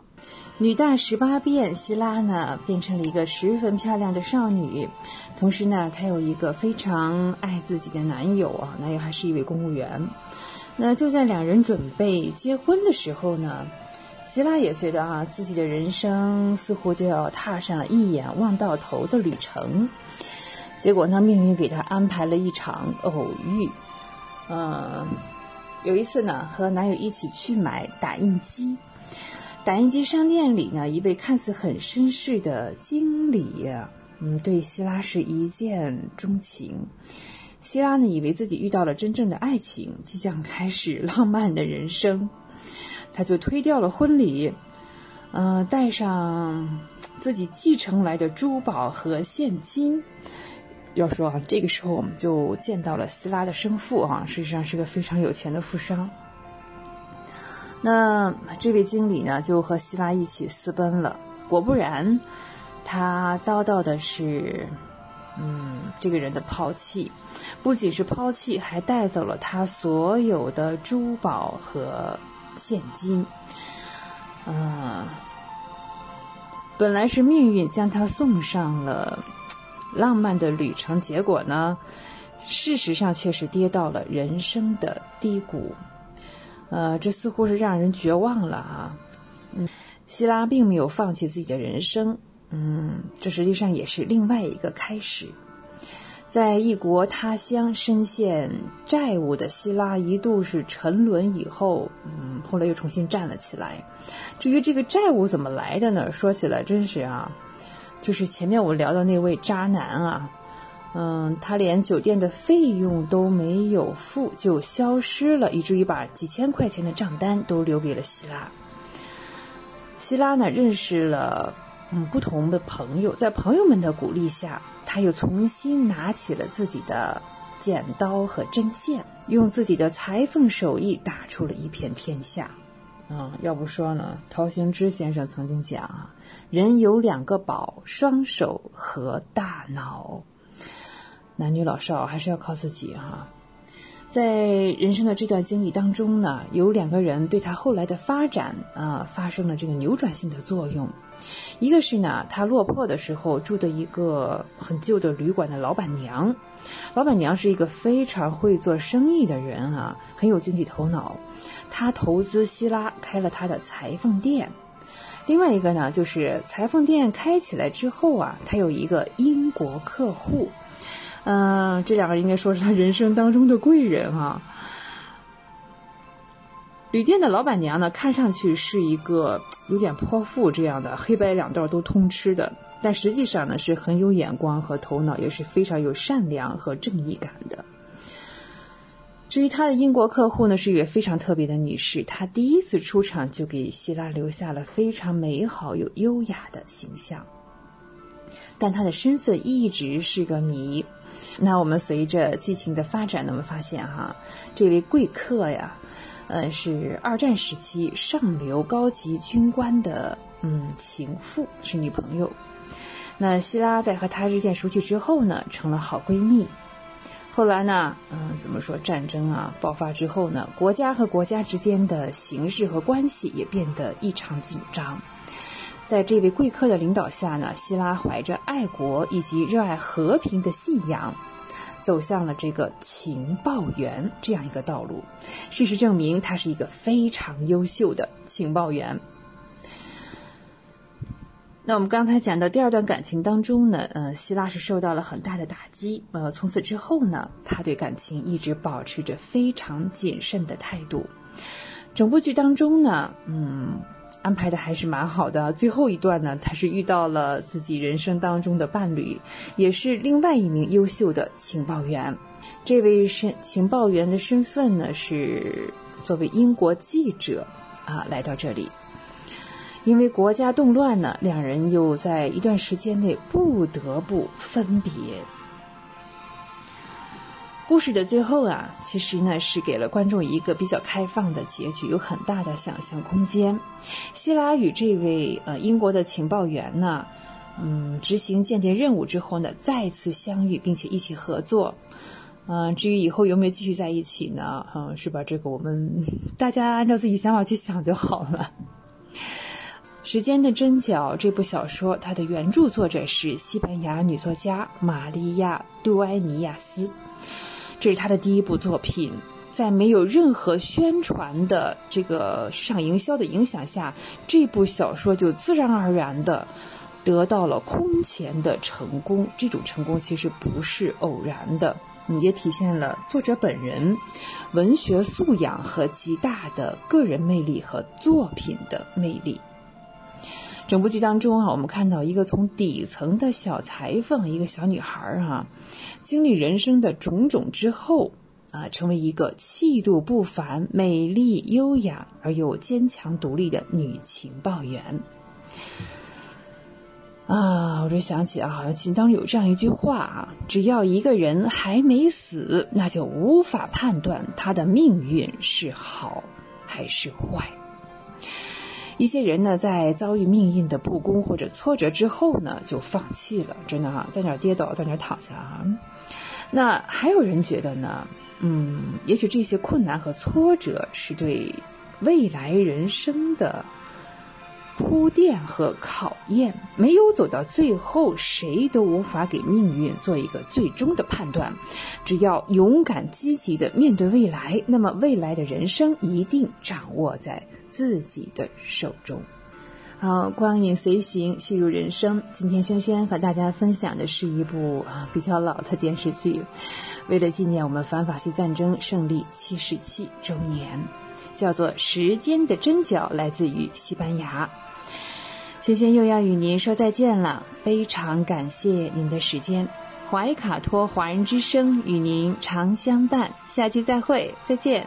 女大十八变，希拉呢变成了一个十分漂亮的少女，同时呢，她有一个非常爱自己的男友啊，男友还是一位公务员。那就在两人准备结婚的时候呢，希拉也觉得啊，自己的人生似乎就要踏上了一眼望到头的旅程。结果呢，命运给她安排了一场偶遇。嗯，有一次呢，和男友一起去买打印机。打印机商店里呢，一位看似很绅士的经理，嗯，对希拉是一见钟情。希拉呢，以为自己遇到了真正的爱情，即将开始浪漫的人生，他就推掉了婚礼，呃，带上自己继承来的珠宝和现金。要说啊，这个时候我们就见到了希拉的生父啊，事实上是个非常有钱的富商。那这位经理呢，就和希拉一起私奔了。果不然，他遭到的是，嗯，这个人的抛弃，不仅是抛弃，还带走了他所有的珠宝和现金。嗯，本来是命运将他送上了浪漫的旅程，结果呢，事实上却是跌到了人生的低谷。呃，这似乎是让人绝望了啊。嗯，希拉并没有放弃自己的人生，嗯，这实际上也是另外一个开始。在异国他乡深陷债务的希拉一度是沉沦以后，嗯，后来又重新站了起来。至于这个债务怎么来的呢？说起来真是啊，就是前面我聊的那位渣男啊，嗯，他连酒店的费用都没有付就消失了，以至于把几千块钱的账单都留给了希拉。希拉呢，认识了嗯不同的朋友，在朋友们的鼓励下。他又重新拿起了自己的剪刀和针线，用自己的裁缝手艺打出了一片天下。啊，要不说呢，陶行知先生曾经讲啊，人有两个宝：双手和大脑。男女老少还是要靠自己哈。在人生的这段经历当中呢，有两个人对他后来的发展啊，发生了这个扭转性的作用。一个是呢，他落魄的时候住的一个很旧的旅馆的老板娘，老板娘是一个非常会做生意的人啊，很有经济头脑。他投资希拉开了他的裁缝店。另外一个呢，就是裁缝店开起来之后啊，他有一个英国客户。嗯，这两个人应该说是他人生当中的贵人啊。旅店的老板娘呢，看上去是一个有点泼妇这样的，黑白两道都通吃的，但实际上呢是很有眼光和头脑，也是非常有善良和正义感的。至于他的英国客户呢，是一位非常特别的女士，她第一次出场就给希拉留下了非常美好又优雅的形象，但她的身份一直是个谜。那我们随着剧情的发展呢，我们发现哈，这位贵客呀。呃，是二战时期上流高级军官的嗯情妇，是女朋友。那希拉在和他日渐熟悉之后呢，成了好闺蜜。后来呢，嗯，怎么说战争啊爆发之后呢，国家和国家之间的形势和关系也变得异常紧张。在这位贵客的领导下呢，希拉怀着爱国以及热爱和平的信仰。走向了这个情报员这样一个道路。事实证明，他是一个非常优秀的情报员。那我们刚才讲的第二段感情当中呢，呃，希拉是受到了很大的打击。呃，从此之后呢，他对感情一直保持着非常谨慎的态度。整部剧当中呢，嗯。安排的还是蛮好的。最后一段呢，他是遇到了自己人生当中的伴侣，也是另外一名优秀的情报员。这位身情报员的身份呢，是作为英国记者啊来到这里。因为国家动乱呢，两人又在一段时间内不得不分别。故事的最后啊，其实呢是给了观众一个比较开放的结局，有很大的想象空间。希拉与这位呃英国的情报员呢，嗯，执行间谍任务之后呢，再次相遇，并且一起合作。嗯，至于以后有没有继续在一起呢？嗯，是吧？这个我们大家按照自己想法去想就好了。《时间的针脚》这部小说，它的原著作者是西班牙女作家玛利亚·杜埃尼亚斯。这是他的第一部作品，在没有任何宣传的这个市场营销的影响下，这部小说就自然而然的得到了空前的成功。这种成功其实不是偶然的，也体现了作者本人文学素养和极大的个人魅力和作品的魅力。整部剧当中啊，我们看到一个从底层的小裁缝，一个小女孩儿哈，经历人生的种种之后啊，成为一个气度不凡、美丽优雅而又坚强独立的女情报员。啊，我就想起啊，好像其当有这样一句话啊：只要一个人还没死，那就无法判断他的命运是好还是坏。一些人呢，在遭遇命运的不公或者挫折之后呢，就放弃了，真的哈，在那儿跌倒，在那儿躺下啊。那还有人觉得呢，嗯，也许这些困难和挫折是对未来人生的铺垫和考验，没有走到最后，谁都无法给命运做一个最终的判断。只要勇敢积极的面对未来，那么未来的人生一定掌握在自己的手中。好，光影随行，戏如人生。今天轩轩和大家分享的是一部比较老的电视剧，为了纪念我们反法西战争胜利七十七周年，叫做《时间的针脚》，来自于西班牙。轩轩又要与您说再见了，非常感谢您的时间。怀卡托华人之声与您常相伴，下期再会，再见。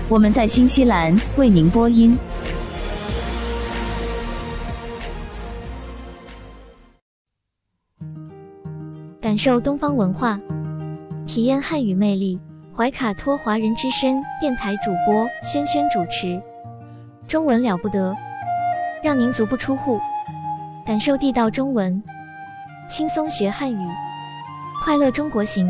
我们在新西兰为您播音。感受东方文化，体验汉语魅力。怀卡托华人之声电台主播轩轩主持，中文了不得，让您足不出户，感受地道中文，轻松学汉语，快乐中国行。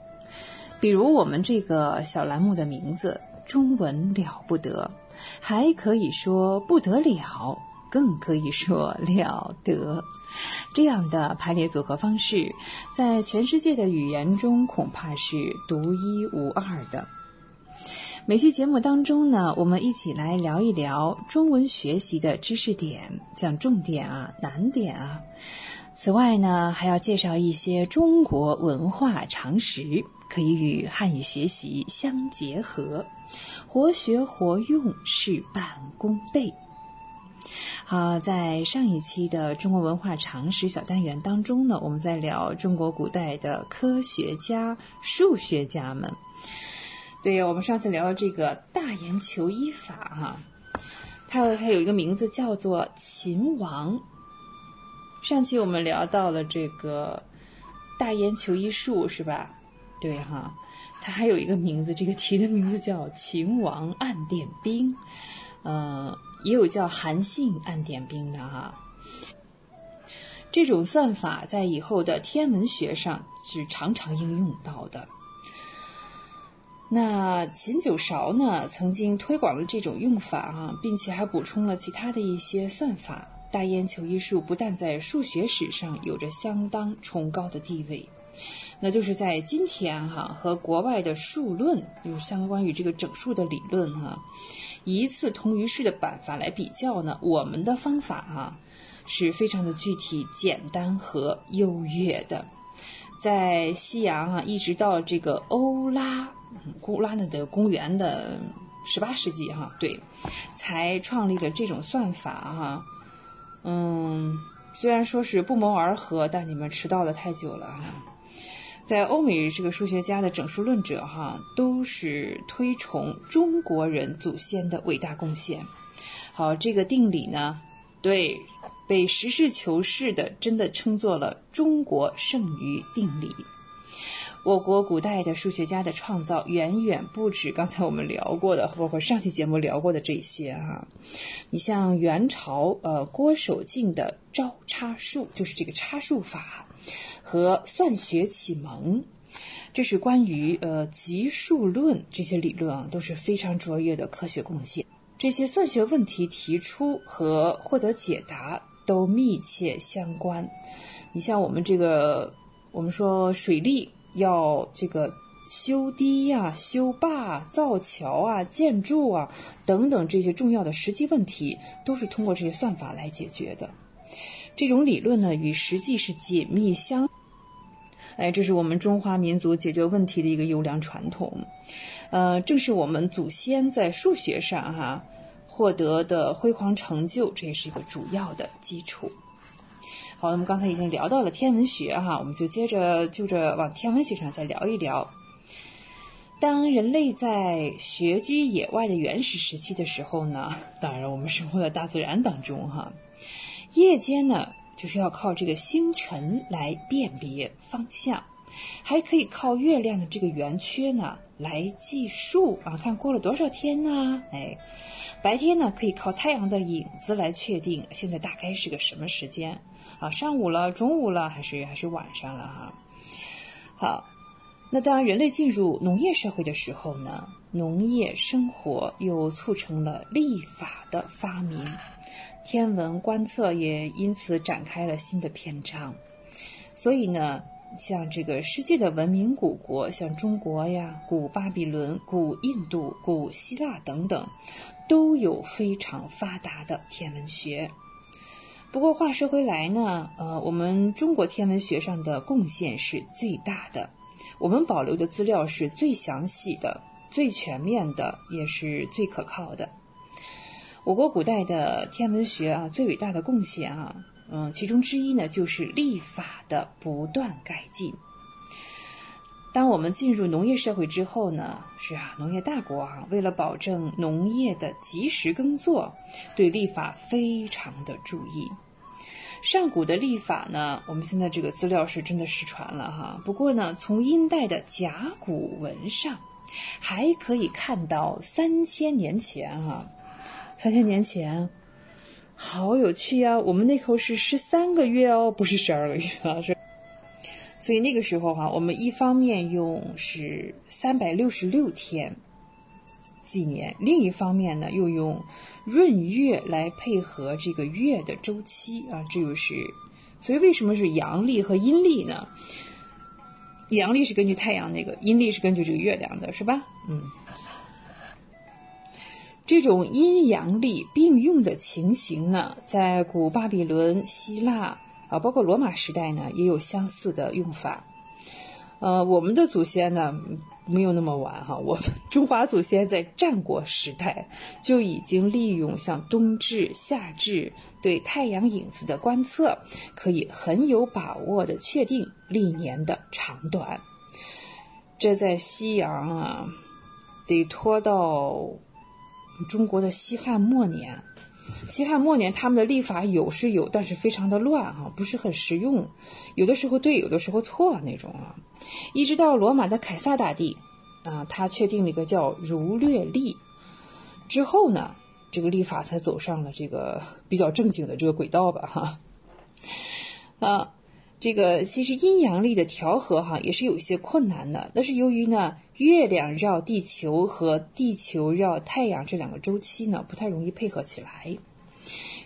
比如我们这个小栏目的名字“中文了不得”，还可以说不得了，更可以说了得。这样的排列组合方式，在全世界的语言中恐怕是独一无二的。每期节目当中呢，我们一起来聊一聊中文学习的知识点，像重点啊、难点啊。此外呢，还要介绍一些中国文化常识，可以与汉语学习相结合，活学活用，事半功倍。好，在上一期的中国文化常识小单元当中呢，我们在聊中国古代的科学家、数学家们。对，我们上次聊到这个大言求医法哈、它它有一个名字叫做秦王。上期我们聊到了这个大烟求医术是吧？对哈，它还有一个名字，这个题的名字叫秦王暗点兵，呃，也有叫韩信暗点兵的哈。这种算法在以后的天文学上是常常应用到的。那秦九韶呢，曾经推广了这种用法啊，并且还补充了其他的一些算法。大烟求医术不但在数学史上有着相当崇高的地位，那就是在今天哈和国外的数论，就是相关于这个整数的理论哈，一次同于式的办法来比较呢，我们的方法哈是非常的具体、简单和优越的。在西洋啊，一直到这个欧拉古拉呢的公元的十八世纪哈，对，才创立了这种算法哈。嗯，虽然说是不谋而合，但你们迟到的太久了哈。在欧美这个数学家的整数论者哈，都是推崇中国人祖先的伟大贡献。好，这个定理呢，对，被实事求是的真的称作了中国剩余定理。我国古代的数学家的创造远远不止刚才我们聊过的，包括上期节目聊过的这些哈。你像元朝呃郭守敬的招差术，就是这个差术法和算学启蒙，这是关于呃级数论这些理论啊都是非常卓越的科学贡献。这些算学问题提出和获得解答都密切相关。你像我们这个，我们说水利。要这个修堤呀、修坝、造桥啊、建筑啊等等这些重要的实际问题，都是通过这些算法来解决的。这种理论呢，与实际是紧密相，哎，这是我们中华民族解决问题的一个优良传统。呃，正是我们祖先在数学上哈获得的辉煌成就，这也是一个主要的基础。好，我们刚才已经聊到了天文学哈，我们就接着就着往天文学上再聊一聊。当人类在穴居野外的原始时期的时候呢，当然我们生活在大自然当中哈，夜间呢就是要靠这个星辰来辨别方向，还可以靠月亮的这个圆缺呢来计数啊，看过了多少天呢？哎，白天呢可以靠太阳的影子来确定现在大概是个什么时间。啊，上午了，中午了，还是还是晚上了哈？好，那当人类进入农业社会的时候呢，农业生活又促成了历法的发明，天文观测也因此展开了新的篇章。所以呢，像这个世界的文明古国，像中国呀、古巴比伦、古印度、古希腊等等，都有非常发达的天文学。不过话说回来呢，呃，我们中国天文学上的贡献是最大的，我们保留的资料是最详细的、最全面的，也是最可靠的。我国古代的天文学啊，最伟大的贡献啊，嗯，其中之一呢，就是历法的不断改进。当我们进入农业社会之后呢，是啊，农业大国啊，为了保证农业的及时耕作，对历法非常的注意。上古的历法呢，我们现在这个资料是真的失传了哈。不过呢，从殷代的甲骨文上，还可以看到三千年前啊，三千年前，好有趣呀！我们那时候是十三个月哦，不是十二个月啊，是。所以那个时候哈，我们一方面用是三百六十六天纪年，另一方面呢又用闰月来配合这个月的周期啊，这就是，所以为什么是阳历和阴历呢？阳历是根据太阳那个，阴历是根据这个月亮的，是吧？嗯，这种阴阳历并用的情形呢，在古巴比伦、希腊。啊，包括罗马时代呢，也有相似的用法。呃，我们的祖先呢，没有那么晚哈。我们中华祖先在战国时代就已经利用像冬至、夏至对太阳影子的观测，可以很有把握的确定历年的长短。这在西洋啊，得拖到中国的西汉末年。西汉末年，他们的历法有是有，但是非常的乱哈，不是很实用，有的时候对，有的时候错那种啊。一直到罗马的凯撒大帝啊，他确定了一个叫儒略历之后呢，这个历法才走上了这个比较正经的这个轨道吧哈。啊，这个其实阴阳历的调和哈也是有一些困难的，那是由于呢，月亮绕地球和地球绕太阳这两个周期呢不太容易配合起来。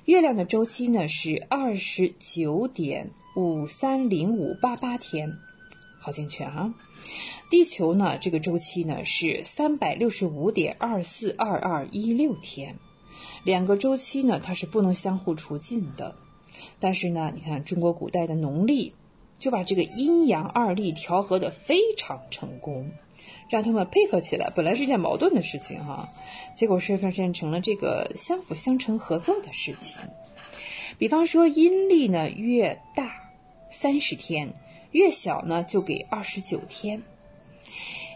月亮的周期呢是二十九点五三零五八八天，好精确啊！地球呢这个周期呢是三百六十五点二四二二一六天，两个周期呢它是不能相互除尽的。但是呢，你看中国古代的农历就把这个阴阳二历调和的非常成功，让他们配合起来，本来是一件矛盾的事情哈。结果是发现成了这个相辅相成合作的事情。比方说阴历呢越大三十天，越小呢就给二十九天。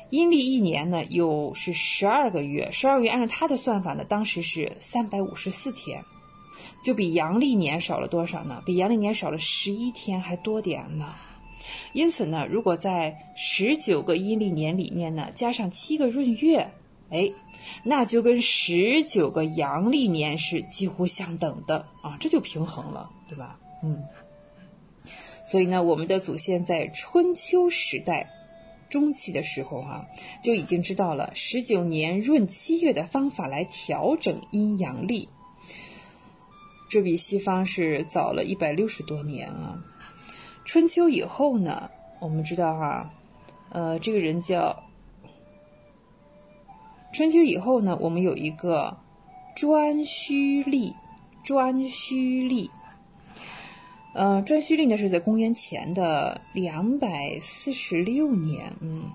阴历一年呢有是十二个月，十二个月按照他的算法呢，当时是三百五十四天，就比阳历年少了多少呢？比阳历年少了十一天还多点呢。因此呢，如果在十九个阴历年里面呢，加上七个闰月，哎，那就跟十九个阳历年是几乎相等的啊，这就平衡了，对吧？嗯。所以呢，我们的祖先在春秋时代中期的时候哈，就已经知道了十九年闰七月的方法来调整阴阳历。这比西方是早了一百六十多年啊。春秋以后呢，我们知道哈，呃，这个人叫春秋以后呢，我们有一个颛顼历，颛顼历。呃，颛顼历呢是在公元前的两百四十六年，嗯，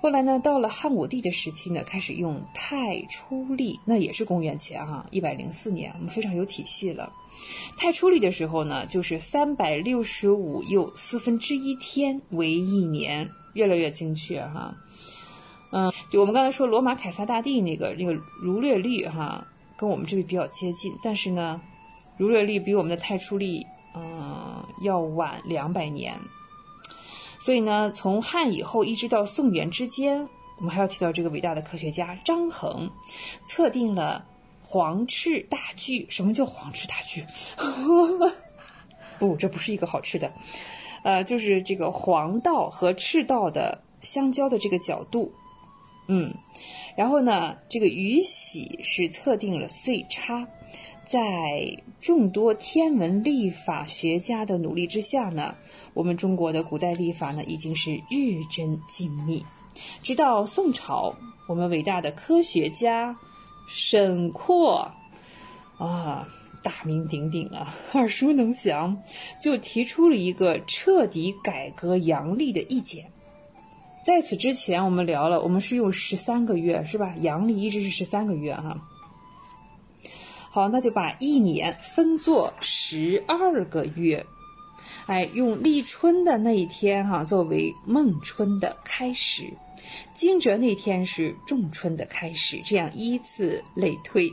后来呢，到了汉武帝的时期呢，开始用太初历，那也是公元前哈一百零四年，我们非常有体系了。太初历的时候呢，就是三百六十五又四分之一天为一年，越来越精确哈。嗯，就我们刚才说罗马凯撒大帝那个那个儒略历哈，跟我们这个比较接近，但是呢，儒略历比我们的太初历。嗯，要晚两百年，所以呢，从汉以后一直到宋元之间，我们还要提到这个伟大的科学家张衡，测定了黄赤大距。什么叫黄赤大距？不，这不是一个好吃的，呃，就是这个黄道和赤道的相交的这个角度。嗯，然后呢，这个宇喜是测定了岁差。在众多天文历法学家的努力之下呢，我们中国的古代历法呢已经是日臻精密。直到宋朝，我们伟大的科学家沈括啊，大名鼎鼎啊，耳熟能详，就提出了一个彻底改革阳历的意见。在此之前，我们聊了，我们是用十三个月，是吧？阳历一直是十三个月哈。好，那就把一年分作十二个月，哎，用立春的那一天哈作为孟春的开始，惊蛰那天是仲春的开始，这样依次类推。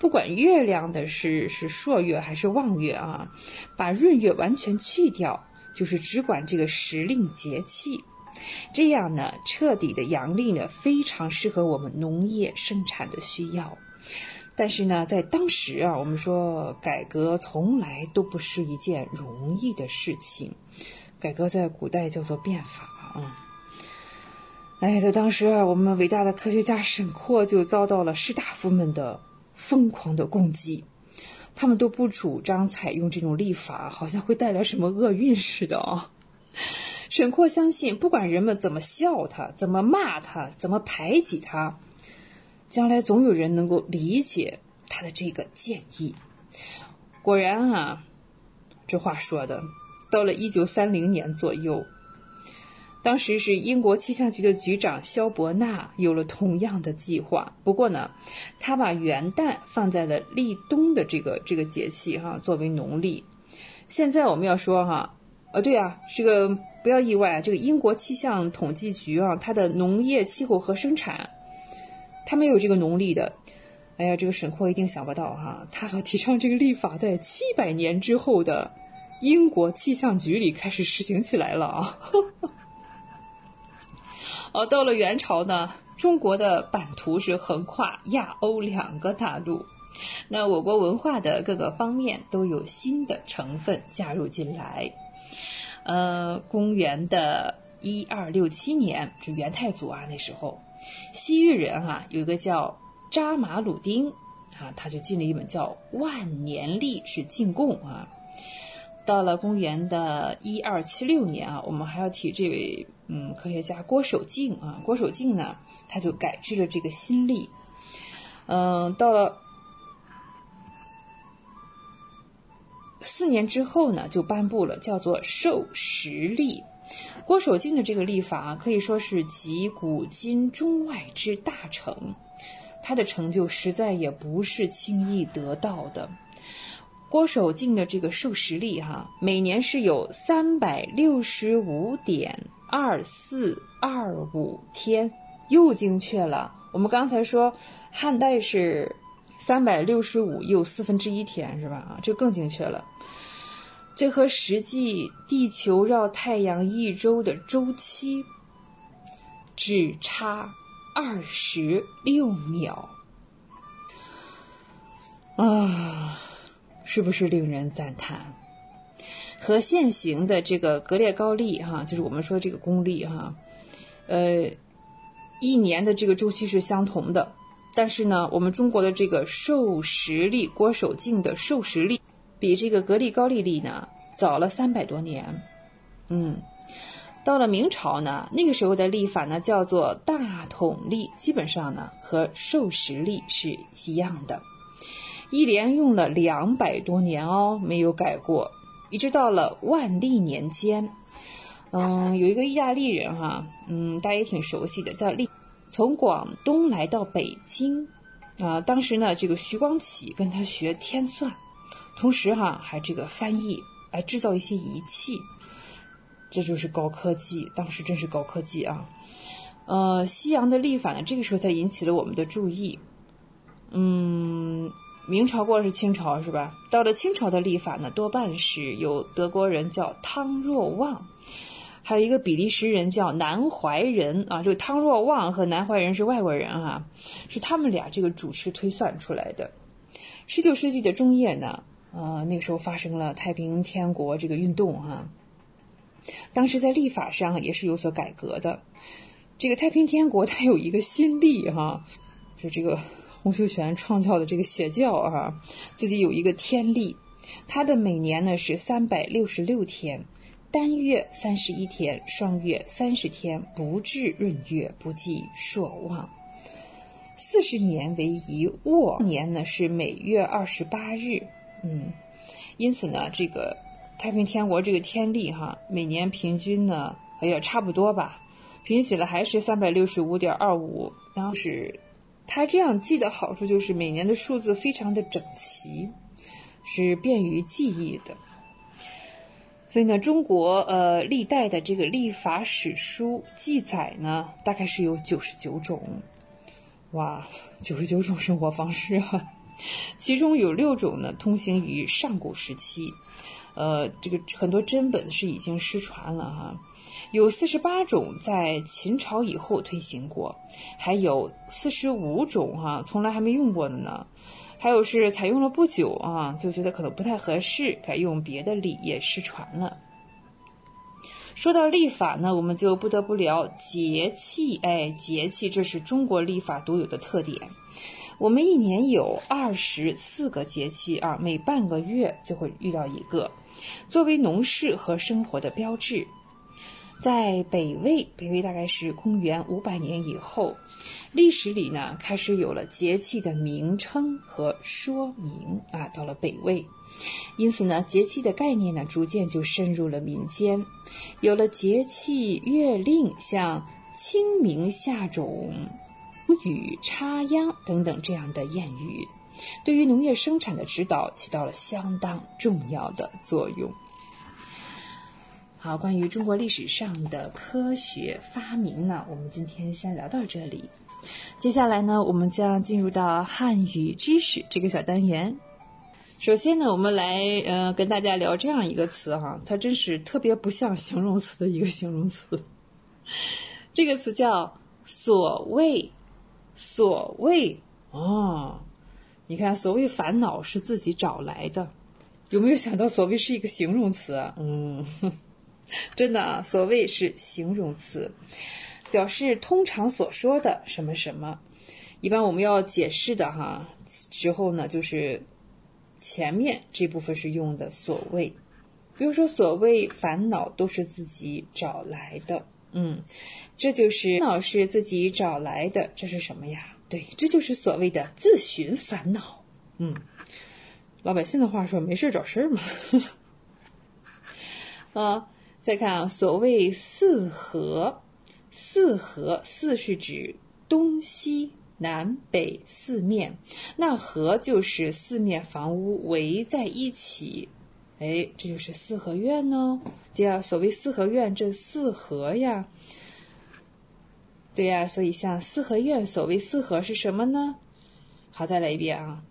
不管月亮的是是朔月还是望月啊，把闰月完全去掉，就是只管这个时令节气，这样呢，彻底的阳历呢，非常适合我们农业生产的需要。但是呢，在当时啊，我们说改革从来都不是一件容易的事情。改革在古代叫做变法啊。哎，在当时啊，我们伟大的科学家沈括就遭到了士大夫们的疯狂的攻击，他们都不主张采用这种立法，好像会带来什么厄运似的啊。沈括相信，不管人们怎么笑他，怎么骂他，怎么排挤他。将来总有人能够理解他的这个建议。果然啊，这话说的，到了一九三零年左右，当时是英国气象局的局长肖伯纳有了同样的计划。不过呢，他把元旦放在了立冬的这个这个节气哈，作为农历。现在我们要说哈，呃，对啊，这个不要意外，这个英国气象统计局啊，它的农业气候和生产。他没有这个农历的，哎呀，这个沈括一定想不到哈，他所提倡这个历法在七百年之后的英国气象局里开始实行起来了啊。哦，到了元朝呢，中国的版图是横跨亚欧两个大陆，那我国文化的各个方面都有新的成分加入进来。呃，公元的一二六七年是元太祖啊，那时候。西域人哈有一个叫扎马鲁丁啊，他就进了一本叫《万年历》，是进贡啊。到了公元的一二七六年啊，我们还要提这位嗯科学家郭守敬啊。郭守敬呢，他就改制了这个新历。嗯，到了四年之后呢，就颁布了叫做授时历。郭守敬的这个历法可以说是集古今中外之大成，他的成就实在也不是轻易得到的。郭守敬的这个授时历哈，每年是有三百六十五点二四二五天，又精确了。我们刚才说汉代是三百六十五又四分之一天是吧？啊，这更精确了。这和实际地球绕太阳一周的周期只差二十六秒啊，是不是令人赞叹？和现行的这个格列高利哈，就是我们说这个公历哈，呃，一年的这个周期是相同的，但是呢，我们中国的这个授时历，郭守敬的授时历。比这个格力高利历呢早了三百多年，嗯，到了明朝呢，那个时候的历法呢叫做大统历，基本上呢和授时历是一样的，一连用了两百多年哦，没有改过，一直到了万历年间，嗯，有一个意大利人哈，嗯，大家也挺熟悉的，叫历，从广东来到北京，啊，当时呢，这个徐光启跟他学天算。同时哈，还这个翻译，来制造一些仪器，这就是高科技。当时真是高科技啊！呃，西洋的历法呢，这个时候才引起了我们的注意。嗯，明朝过了是清朝是吧？到了清朝的历法呢，多半是有德国人叫汤若望，还有一个比利时人叫南怀仁啊。这个汤若望和南怀仁是外国人哈，是他们俩这个主持推算出来的。十九世纪的中叶呢。呃，那个时候发生了太平天国这个运动哈，当时在历法上也是有所改革的。这个太平天国它有一个新历哈，就这个洪秀全创造的这个邪教哈，自己有一个天历，它的每年呢是三百六十六天，单月三十一天，双月三十天，不至闰月，不计朔望。四十年为一卧年呢是每月二十八日。嗯，因此呢，这个太平天国这个天历哈，每年平均呢，哎呀，差不多吧，平均起来还是三百六十五点二五。然后是，它这样记的好处就是每年的数字非常的整齐，是便于记忆的。所以呢，中国呃历代的这个历法史书记载呢，大概是有九十九种，哇，九十九种生活方式啊。其中有六种呢，通行于上古时期，呃，这个很多真本是已经失传了哈。有四十八种在秦朝以后推行过，还有四十五种哈，从来还没用过的呢。还有是采用了不久啊，就觉得可能不太合适，改用别的礼也失传了。说到历法呢，我们就不得不聊节气，哎，节气这是中国历法独有的特点。我们一年有二十四个节气啊，每半个月就会遇到一个，作为农事和生活的标志。在北魏，北魏大概是公元五百年以后，历史里呢开始有了节气的名称和说明啊。到了北魏，因此呢，节气的概念呢逐渐就深入了民间，有了节气月令，像清明下种。雨插秧等等这样的谚语，对于农业生产的指导起到了相当重要的作用。好，关于中国历史上的科学发明呢，我们今天先聊到这里。接下来呢，我们将进入到汉语知识这个小单元。首先呢，我们来呃跟大家聊这样一个词哈，它真是特别不像形容词的一个形容词。这个词叫所谓。所谓哦，你看，所谓烦恼是自己找来的，有没有想到所谓是一个形容词啊？嗯，真的啊，所谓是形容词，表示通常所说的什么什么。一般我们要解释的哈，之后呢，就是前面这部分是用的所谓，比如说所谓烦恼都是自己找来的。嗯，这就是老师自己找来的，这是什么呀？对，这就是所谓的自寻烦恼。嗯，老百姓的话说，没事找事儿嘛。啊，再看啊，所谓四合，四合四是指东西南北四面，那合就是四面房屋围在一起。哎，这就是四合院呢。第二，所谓四合院，这四合呀，对呀，所以像四合院，所谓四合是什么呢？好，再来一遍啊。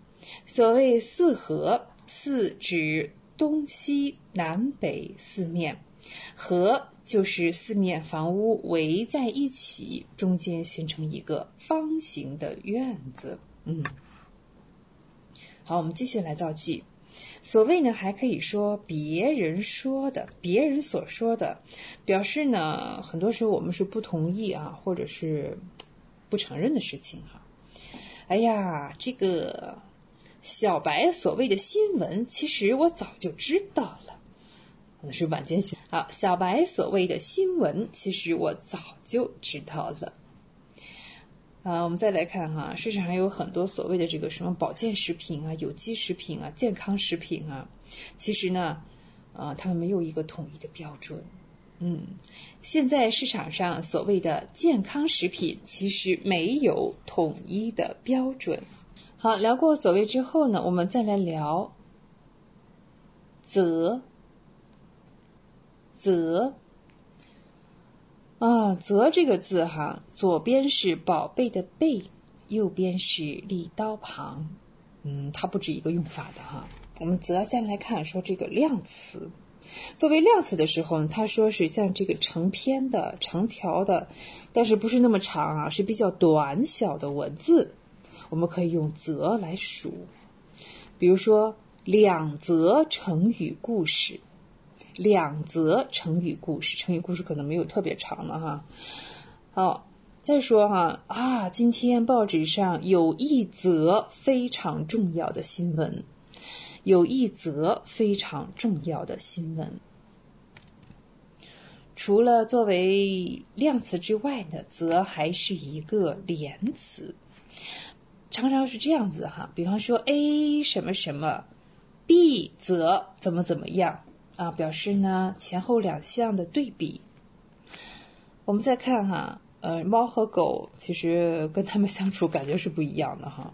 所谓四合，四指东西南北四面，合就是四面房屋围在一起，中间形成一个方形的院子。嗯，好，我们继续来造句。所谓呢，还可以说别人说的，别人所说的，表示呢，很多时候我们是不同意啊，或者是不承认的事情哈。哎呀，这个小白所谓的新闻，其实我早就知道了，那是晚间新好，小白所谓的新闻，其实我早就知道了。啊，我们再来看哈，市场上有很多所谓的这个什么保健食品啊、有机食品啊、健康食品啊，其实呢，啊，他们没有一个统一的标准。嗯，现在市场上所谓的健康食品，其实没有统一的标准。好，聊过所谓之后呢，我们再来聊则则。啊，则这个字哈，左边是宝贝的贝，右边是立刀旁，嗯，它不止一个用法的哈。我们则先来看说这个量词，作为量词的时候呢，他说是像这个成篇的、成条的，但是不是那么长啊，是比较短小的文字，我们可以用则来数。比如说两则成语故事。两则成语故事，成语故事可能没有特别长的哈。好，再说哈啊，今天报纸上有一则非常重要的新闻，有一则非常重要的新闻。除了作为量词之外呢，则还是一个连词，常常是这样子哈。比方说 A 什么什么，B 则怎么怎么样。啊，表示呢前后两项的对比。我们再看哈，呃，猫和狗其实跟它们相处感觉是不一样的哈。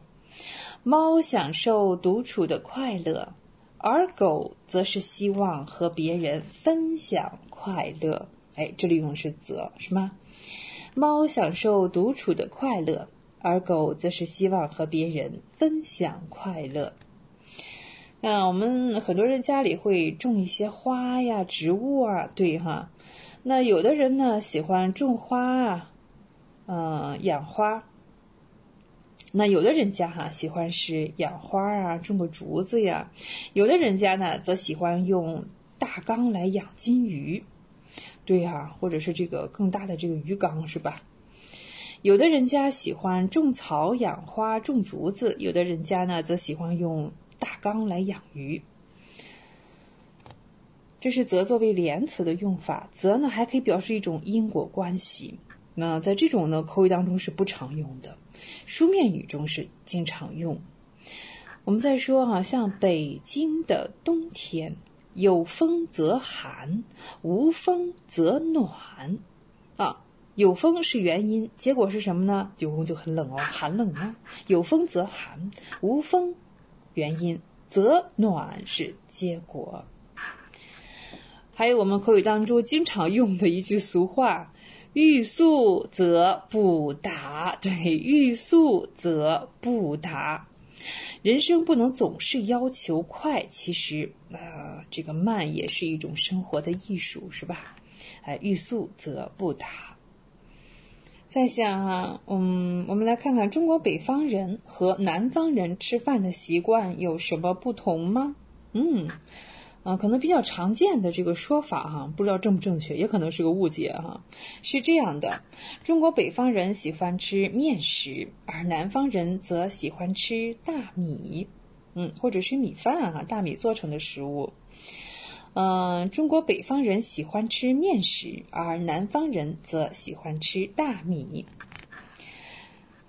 猫享受独处的快乐，而狗则是希望和别人分享快乐。哎，这里用的是“则”是吗？猫享受独处的快乐，而狗则是希望和别人分享快乐。那，我们很多人家里会种一些花呀、植物啊，对哈。那有的人呢喜欢种花啊，嗯，养花。那有的人家哈喜欢是养花啊，种个竹子呀。有的人家呢则喜欢用大缸来养金鱼，对呀，或者是这个更大的这个鱼缸是吧？有的人家喜欢种草、养花、种竹子，有的人家呢则喜欢用。大缸来养鱼，这是“则”作为连词的用法。“则”呢，还可以表示一种因果关系。那在这种呢口语当中是不常用的，书面语中是经常用。我们再说哈，像北京的冬天，有风则寒，无风则暖。啊，有风是原因，结果是什么呢？九宫就很冷哦，寒冷啊。有风则寒，无风。原因则暖是结果，还有我们口语当中经常用的一句俗话：“欲速则不达。”对，“欲速则不达。”人生不能总是要求快，其实啊，这个慢也是一种生活的艺术，是吧？哎，欲速则不达。在想哈，嗯，我们来看看中国北方人和南方人吃饭的习惯有什么不同吗？嗯，啊，可能比较常见的这个说法哈，不知道正不正确，也可能是个误解哈。是这样的，中国北方人喜欢吃面食，而南方人则喜欢吃大米，嗯，或者是米饭哈，大米做成的食物。嗯，中国北方人喜欢吃面食，而南方人则喜欢吃大米。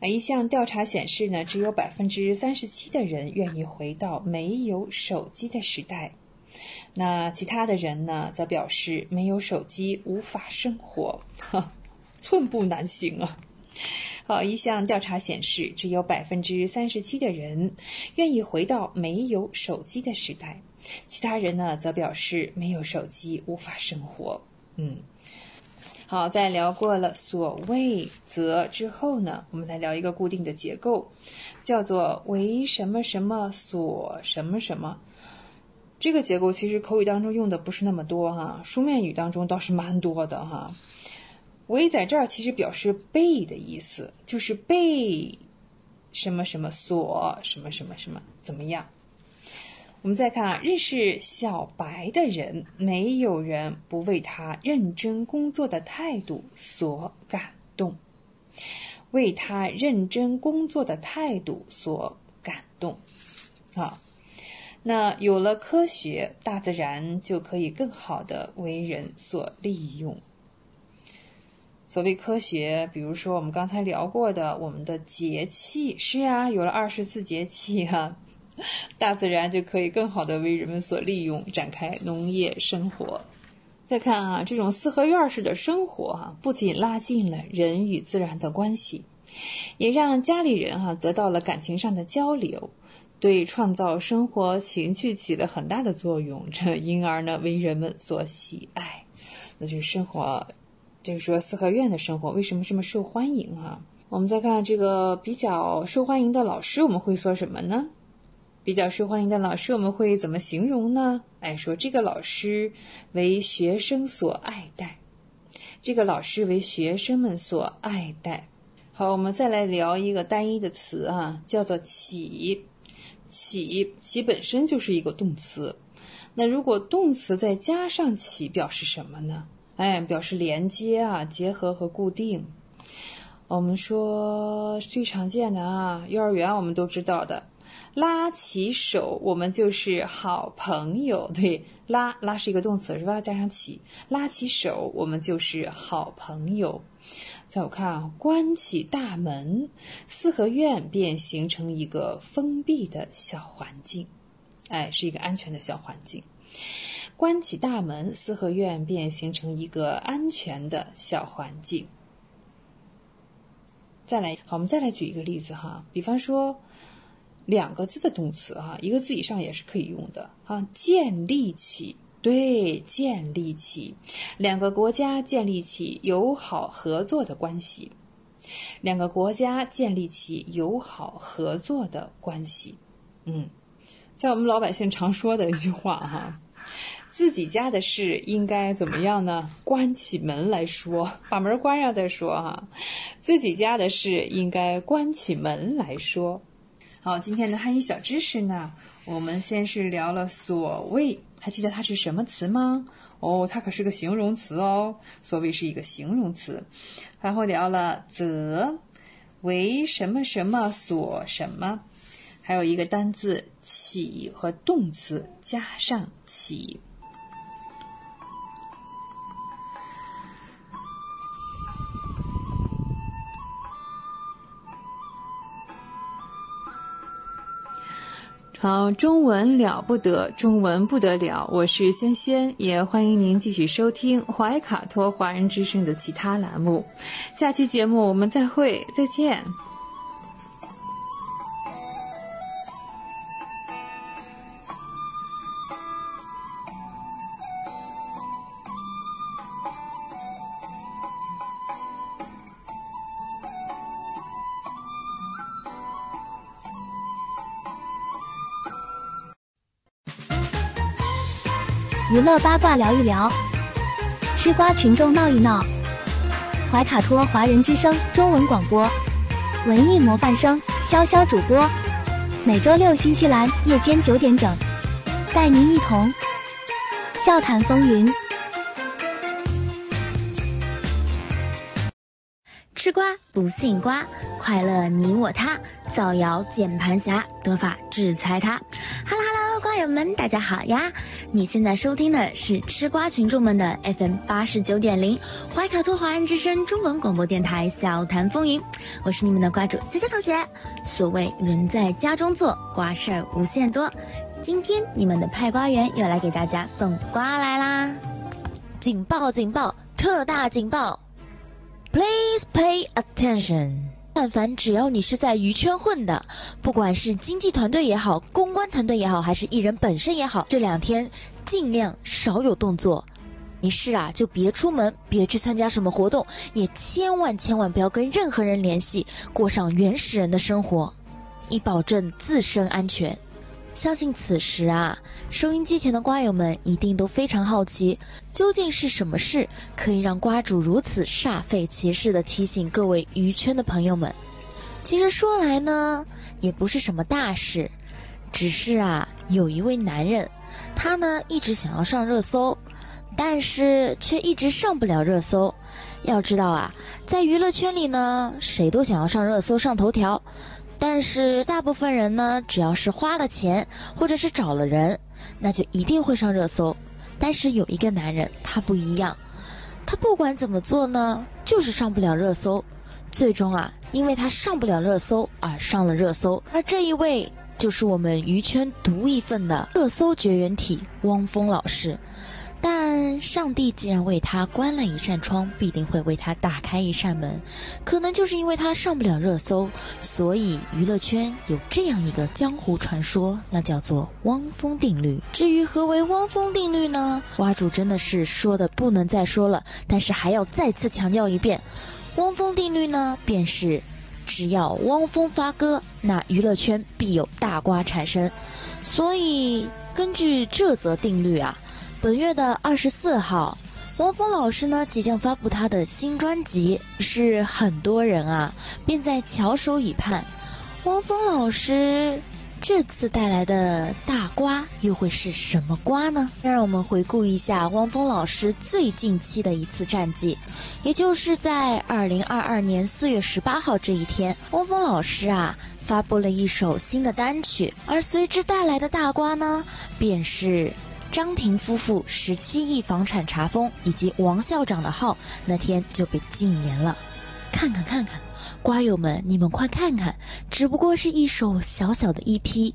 一项调查显示呢，只有百分之三十七的人愿意回到没有手机的时代。那其他的人呢，则表示没有手机无法生活，寸步难行啊。好，一项调查显示，只有百分之三十七的人愿意回到没有手机的时代。其他人呢，则表示没有手机无法生活。嗯，好，在聊过了所谓则之后呢，我们来聊一个固定的结构，叫做为什么什么所什么什么。这个结构其实口语当中用的不是那么多哈，书面语当中倒是蛮多的哈。为在这儿其实表示被的意思，就是被什么什么所什么什么什么怎么样。我们再看啊，认识小白的人，没有人不为他认真工作的态度所感动，为他认真工作的态度所感动。啊，那有了科学，大自然就可以更好的为人所利用。所谓科学，比如说我们刚才聊过的我们的节气，是呀，有了二十四节气哈。大自然就可以更好的为人们所利用，展开农业生活。再看啊，这种四合院式的生活啊，不仅拉近了人与自然的关系，也让家里人哈得到了感情上的交流，对创造生活情趣起了很大的作用。这因而呢，为人们所喜爱。那就是生活，就是说四合院的生活为什么这么受欢迎啊？我们再看这个比较受欢迎的老师，我们会说什么呢？比较受欢迎的老师，我们会怎么形容呢？哎，说这个老师为学生所爱戴，这个老师为学生们所爱戴。好，我们再来聊一个单一的词啊，叫做“起”。起，起本身就是一个动词。那如果动词再加上“起”，表示什么呢？哎，表示连接啊、结合和固定。我们说最常见的啊，幼儿园我们都知道的。拉起手，我们就是好朋友。对，拉拉是一个动词，是吧？加上起，拉起手，我们就是好朋友。再我看啊，关起大门，四合院便形成一个封闭的小环境，哎，是一个安全的小环境。关起大门，四合院便形成一个安全的小环境。再来，好，我们再来举一个例子哈，比方说。两个字的动词哈，一个字以上也是可以用的哈。建立起，对，建立起，两个国家建立起友好合作的关系，两个国家建立起友好合作的关系。嗯，在我们老百姓常说的一句话哈，自己家的事应该怎么样呢？关起门来说，把门关上再说哈。自己家的事应该关起门来说。好，今天的汉语小知识呢，我们先是聊了所谓，还记得它是什么词吗？哦，它可是个形容词哦，所谓是一个形容词。然后聊了则，为什么什么所什么，还有一个单字起和动词加上起。好，中文了不得，中文不得了。我是萱萱，也欢迎您继续收听怀卡托华人之声的其他栏目。下期节目我们再会，再见。娱乐八卦聊一聊，吃瓜群众闹一闹。怀卡托华人之声中文广播，文艺模范生潇潇主播，每周六新西兰夜间九点整，带您一同笑谈风云。吃瓜不信瓜，快乐你我他，造谣键盘侠，得法制裁他。哈喽哈喽，瓜友们，大家好呀！你现在收听的是吃瓜群众们的 FM 八十九点零怀卡托华人之声中文广播电台小谈风云，我是你们的瓜主思思同学。所谓人在家中坐，瓜事儿无限多。今天你们的派瓜员又来给大家送瓜来啦！警报警报，特大警报！Please pay attention。但凡只要你是在娱圈混的，不管是经纪团队也好，公关团队也好，还是艺人本身也好，这两天尽量少有动作。你是啊，就别出门，别去参加什么活动，也千万千万不要跟任何人联系，过上原始人的生活，以保证自身安全。相信此时啊，收音机前的瓜友们一定都非常好奇，究竟是什么事可以让瓜主如此煞费其事的提醒各位娱圈的朋友们？其实说来呢，也不是什么大事，只是啊，有一位男人，他呢一直想要上热搜，但是却一直上不了热搜。要知道啊，在娱乐圈里呢，谁都想要上热搜、上头条。但是大部分人呢，只要是花了钱或者是找了人，那就一定会上热搜。但是有一个男人，他不一样，他不管怎么做呢，就是上不了热搜。最终啊，因为他上不了热搜而上了热搜。而这一位就是我们娱圈独一份的热搜绝缘体汪峰老师。但上帝既然为他关了一扇窗，必定会为他打开一扇门。可能就是因为他上不了热搜，所以娱乐圈有这样一个江湖传说，那叫做汪峰定律。至于何为汪峰定律呢？蛙主真的是说的不能再说了，但是还要再次强调一遍，汪峰定律呢，便是只要汪峰发歌，那娱乐圈必有大瓜产生。所以根据这则定律啊。本月的二十四号，汪峰老师呢即将发布他的新专辑，是很多人啊便在翘首以盼。汪峰老师这次带来的大瓜又会是什么瓜呢？让我们回顾一下汪峰老师最近期的一次战绩，也就是在二零二二年四月十八号这一天，汪峰老师啊发布了一首新的单曲，而随之带来的大瓜呢，便是。张庭夫妇十七亿房产查封，以及王校长的号那天就被禁言了。看看看看，瓜友们，你们快看看，只不过是一首小小的 EP，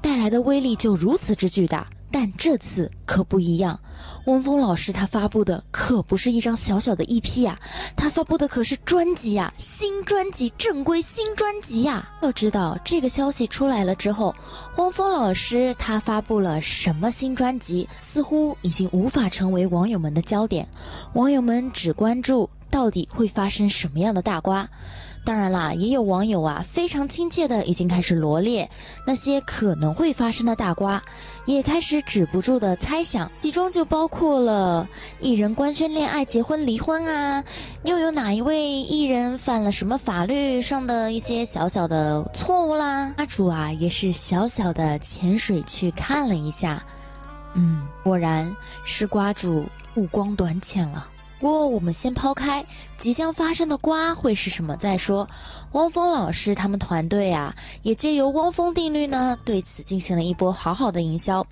带来的威力就如此之巨大。但这次可不一样，汪峰老师他发布的可不是一张小小的 EP 呀，他发布的可是专辑呀，新专辑，正规新专辑呀。要知道这个消息出来了之后，汪峰老师他发布了什么新专辑，似乎已经无法成为网友们的焦点，网友们只关注到底会发生什么样的大瓜。当然啦，也有网友啊非常亲切的已经开始罗列那些可能会发生的大瓜，也开始止不住的猜想，其中就包括了艺人官宣恋爱、结婚、离婚啊，又有哪一位艺人犯了什么法律上的一些小小的错误啦？阿主啊也是小小的潜水去看了一下，嗯，果然是瓜主目光短浅了。不过我们先抛开即将发生的瓜会是什么再说。汪峰老师他们团队啊，也借由汪峰定律呢，对此进行了一波好好的营销。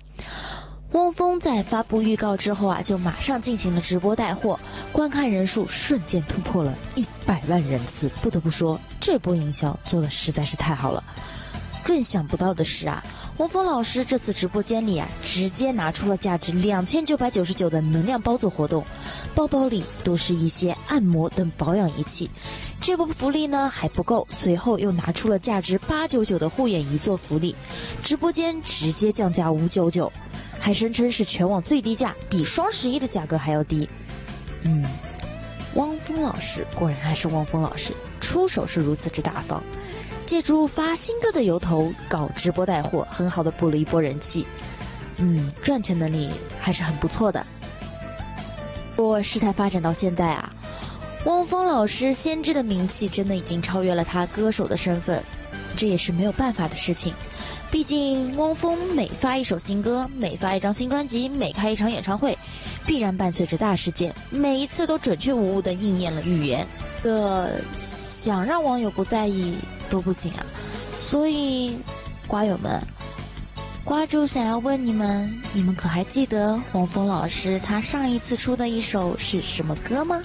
汪峰在发布预告之后啊，就马上进行了直播带货，观看人数瞬间突破了一百万人次。不得不说，这波营销做的实在是太好了。更想不到的是啊，汪峰老师这次直播间里啊，直接拿出了价值两千九百九十九的能量包做活动，包包里都是一些按摩等保养仪器。这波福利呢还不够，随后又拿出了价值八九九的护眼仪做福利，直播间直接降价五九九，还声称是全网最低价，比双十一的价格还要低。嗯，汪峰老师果然还是汪峰老师，出手是如此之大方。借助发新歌的由头搞直播带货，很好的补了一波人气。嗯，赚钱能力还是很不错的。不过事态发展到现在啊，汪峰老师先知的名气真的已经超越了他歌手的身份，这也是没有办法的事情。毕竟汪峰每发一首新歌，每发一张新专辑，每开一场演唱会，必然伴随着大事件，每一次都准确无误的应验了预言。这想让网友不在意。都不行啊，所以瓜友们，瓜主想要问你们，你们可还记得黄蜂老师他上一次出的一首是什么歌吗？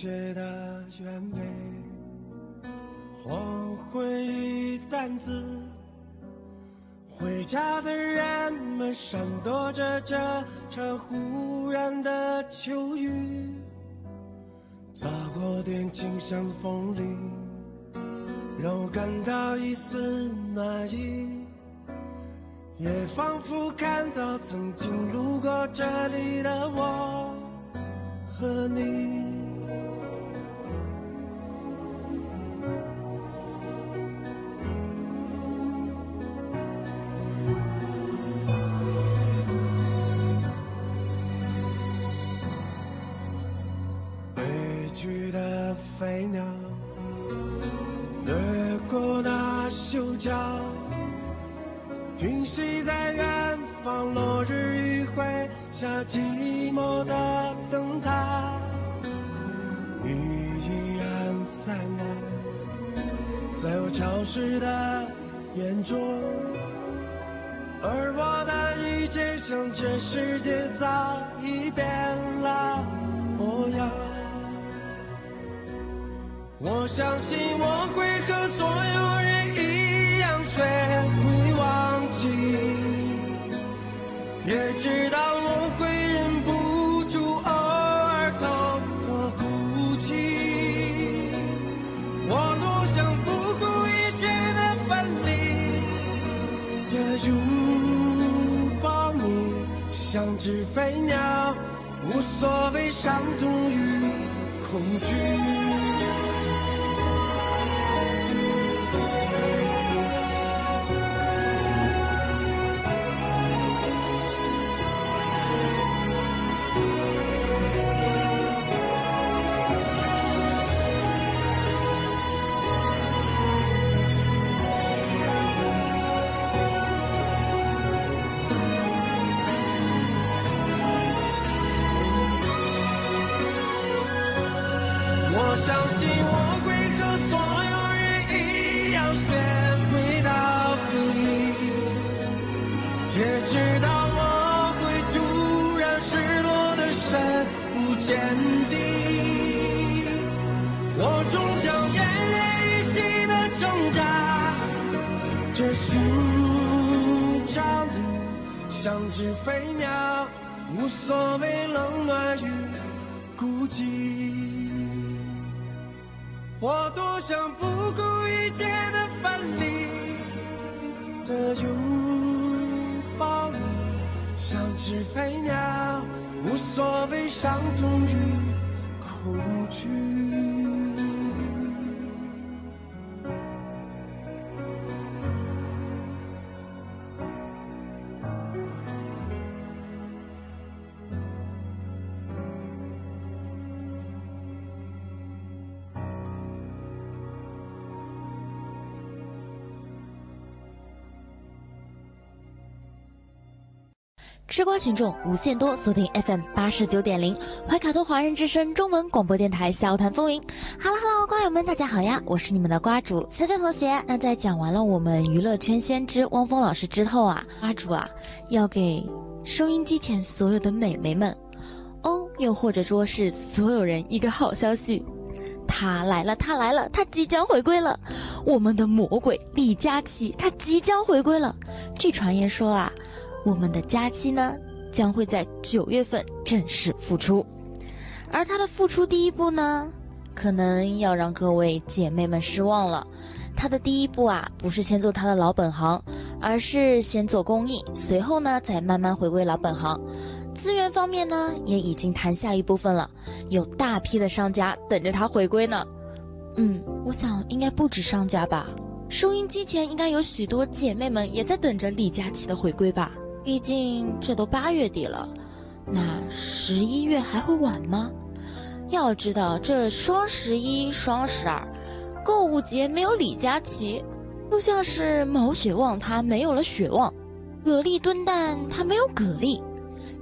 街的原北，黄昏与淡紫，回家的人们闪躲着这场忽然的秋雨，砸过电琴像风铃，让我感到一丝暖意，也仿佛看到曾经路过这里的我和你。飞鸟掠过那修脚，停息在远方，落日余晖下寂寞的灯塔，你依然灿烂在我潮湿的眼中，而我的一切像这世界早已变了模样。我相信我会和所有人一样学会忘记，也知道我会忍不住偶尔偷偷哭泣。我多想不顾一切的分离，的拥抱你，像只飞鸟，无所谓伤痛与恐惧。吃瓜群众无限多，锁定 FM 八十九点零，怀卡托华人之声中文广播电台笑谈风云。Hello Hello，瓜友们大家好呀，我是你们的瓜主小小同学。那在讲完了我们娱乐圈先知汪峰老师之后啊，瓜主啊要给收音机前所有的美眉们，哦，又或者说是所有人一个好消息。他来了，他来了，他即将回归了！我们的魔鬼李佳琦，他即将回归了。据传言说啊，我们的佳期呢将会在九月份正式复出，而他的复出第一步呢，可能要让各位姐妹们失望了。他的第一步啊，不是先做他的老本行，而是先做公益，随后呢再慢慢回归老本行。资源方面呢，也已经谈下一部分了，有大批的商家等着他回归呢。嗯，我想应该不止商家吧。收音机前应该有许多姐妹们也在等着李佳琦的回归吧。毕竟这都八月底了，那十一月还会晚吗？要知道这双十一、双十二购物节没有李佳琦，就像是毛血旺他没有了血旺，蛤蜊炖蛋他没有蛤蜊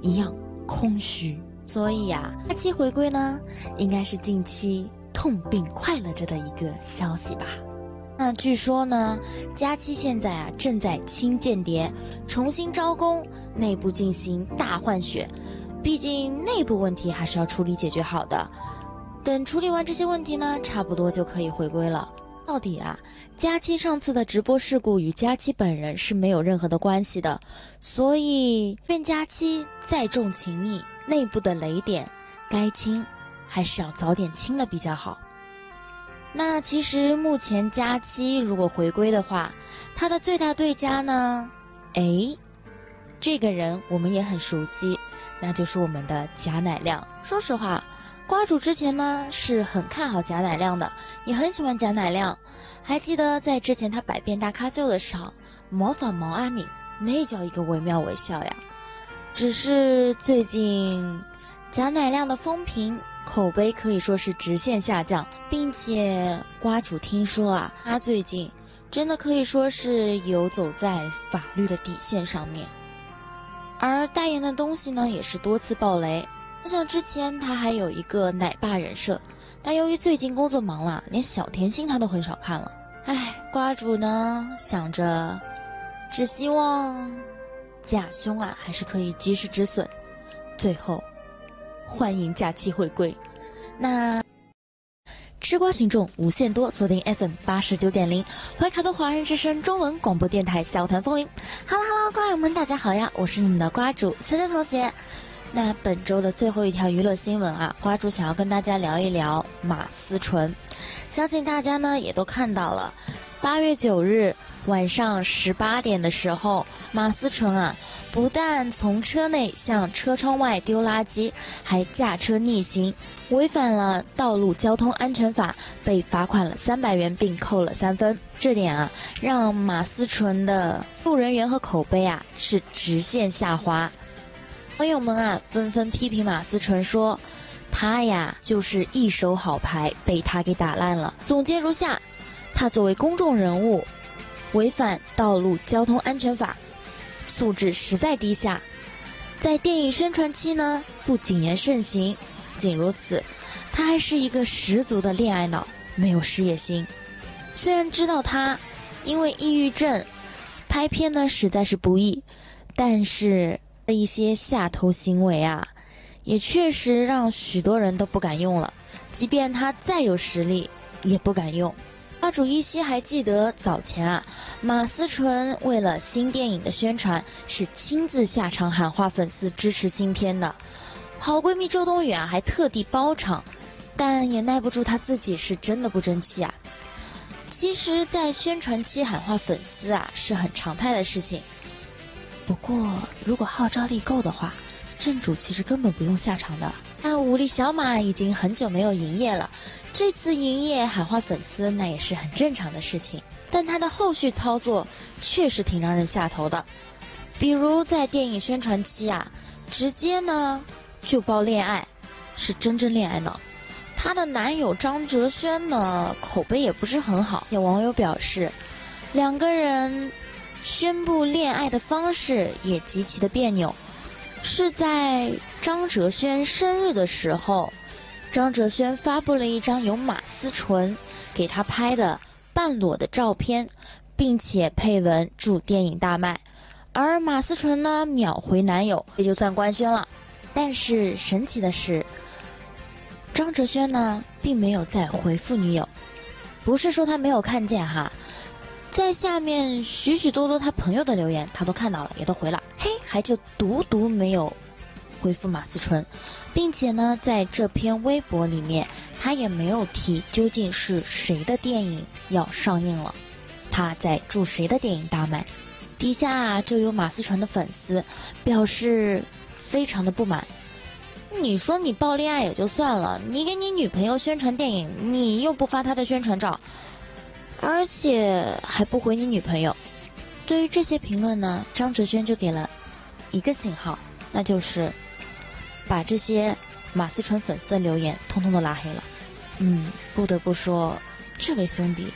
一样空虚。所以呀、佳期回归呢，应该是近期痛并快乐着的一个消息吧。那据说呢，佳期现在啊正在清间谍，重新招工，内部进行大换血。毕竟内部问题还是要处理解决好的。等处理完这些问题呢，差不多就可以回归了。到底啊，佳期上次的直播事故与佳期本人是没有任何的关系的，所以愿佳期再重情义，内部的雷点该清还是要早点清了比较好。那其实目前佳期如果回归的话，他的最大对家呢？哎，这个人我们也很熟悉，那就是我们的贾乃亮。说实话，瓜主之前呢是很看好贾乃亮的，也很喜欢贾乃亮。还记得在之前他百变大咖秀的时候，模仿毛阿敏，那叫一个惟妙惟肖呀。只是最近贾乃亮的风评口碑可以说是直线下降，并且瓜主听说啊，他最近真的可以说是游走在法律的底线上面，而代言的东西呢也是多次爆雷。我想之前他还有一个奶爸人设，但由于最近工作忙了，连小甜心他都很少看了。唉，瓜主呢想着，只希望。假胸啊，还是可以及时止损。最后，欢迎假期回归。那吃瓜群众无限多，锁定 FM 八十九点零，怀卡的华人之声中文广播电台，笑谈风云。Hello Hello，瓜友们，大家好呀，我是你们的瓜主小小同学。那本周的最后一条娱乐新闻啊，瓜主想要跟大家聊一聊马思纯。相信大家呢也都看到了，八月九日。晚上十八点的时候，马思纯啊，不但从车内向车窗外丢垃圾，还驾车逆行，违反了道路交通安全法，被罚款了三百元，并扣了三分。这点啊，让马思纯的路人缘和口碑啊是直线下滑。朋友们啊，纷纷批评马思纯说，他呀就是一手好牌被他给打烂了。总结如下：他作为公众人物。违反道路交通安全法，素质实在低下。在电影宣传期呢，不谨言慎行。仅如此，他还是一个十足的恋爱脑，没有事业心。虽然知道他因为抑郁症拍片呢实在是不易，但是的一些下头行为啊，也确实让许多人都不敢用了。即便他再有实力，也不敢用。阿主依稀还记得早前啊，马思纯为了新电影的宣传，是亲自下场喊话粉丝支持新片的。好闺蜜周冬雨啊，还特地包场，但也耐不住她自己是真的不争气啊。其实，在宣传期喊话粉丝啊，是很常态的事情。不过，如果号召力够的话，正主其实根本不用下场的。那武力小马已经很久没有营业了。这次营业喊话粉丝，那也是很正常的事情。但他的后续操作确实挺让人下头的，比如在电影宣传期啊，直接呢就爆恋爱，是真正恋爱脑。她的男友张哲轩呢，口碑也不是很好。有网友表示，两个人宣布恋爱的方式也极其的别扭，是在张哲轩生日的时候。张哲轩发布了一张由马思纯给他拍的半裸的照片，并且配文祝电影大卖。而马思纯呢秒回男友，也就算官宣了。但是神奇的是，张哲轩呢并没有再回复女友，不是说他没有看见哈，在下面许许多多他朋友的留言他都看到了，也都回了，嘿，还就独独没有回复马思纯。并且呢，在这篇微博里面，他也没有提究竟是谁的电影要上映了，他在祝谁的电影大卖。底下就有马思纯的粉丝表示非常的不满。你说你爆恋爱也就算了，你给你女朋友宣传电影，你又不发她的宣传照，而且还不回你女朋友。对于这些评论呢，张哲轩就给了一个信号，那就是。把这些马思纯粉丝的留言通通都拉黑了。嗯，不得不说，这位兄弟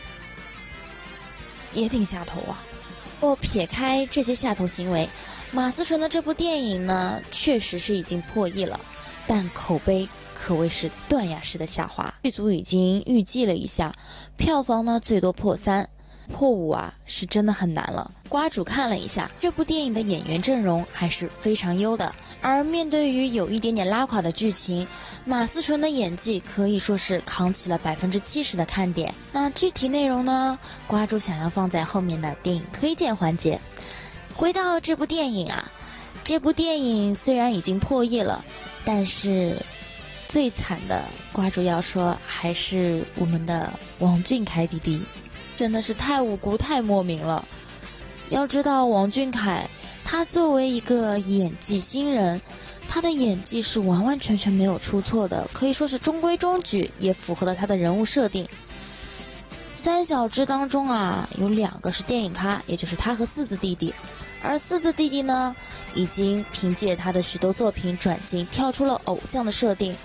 也挺下头啊。不撇开这些下头行为，马思纯的这部电影呢，确实是已经破亿了，但口碑可谓是断崖式的下滑。剧组已经预计了一下，票房呢最多破三。破五啊，是真的很难了。瓜主看了一下这部电影的演员阵容，还是非常优的。而面对于有一点点拉垮的剧情，马思纯的演技可以说是扛起了百分之七十的看点。那具体内容呢？瓜主想要放在后面的电影推荐环节。回到这部电影啊，这部电影虽然已经破亿了，但是最惨的瓜主要说还是我们的王俊凯弟弟，真的是太无辜、太莫名了。要知道王俊凯，他作为一个演技新人，他的演技是完完全全没有出错的，可以说是中规中矩，也符合了他的人物设定。三小只当中啊，有两个是电影咖，也就是他和四字弟弟。而四字弟弟呢，已经凭借他的许多作品转型，跳出了偶像的设定。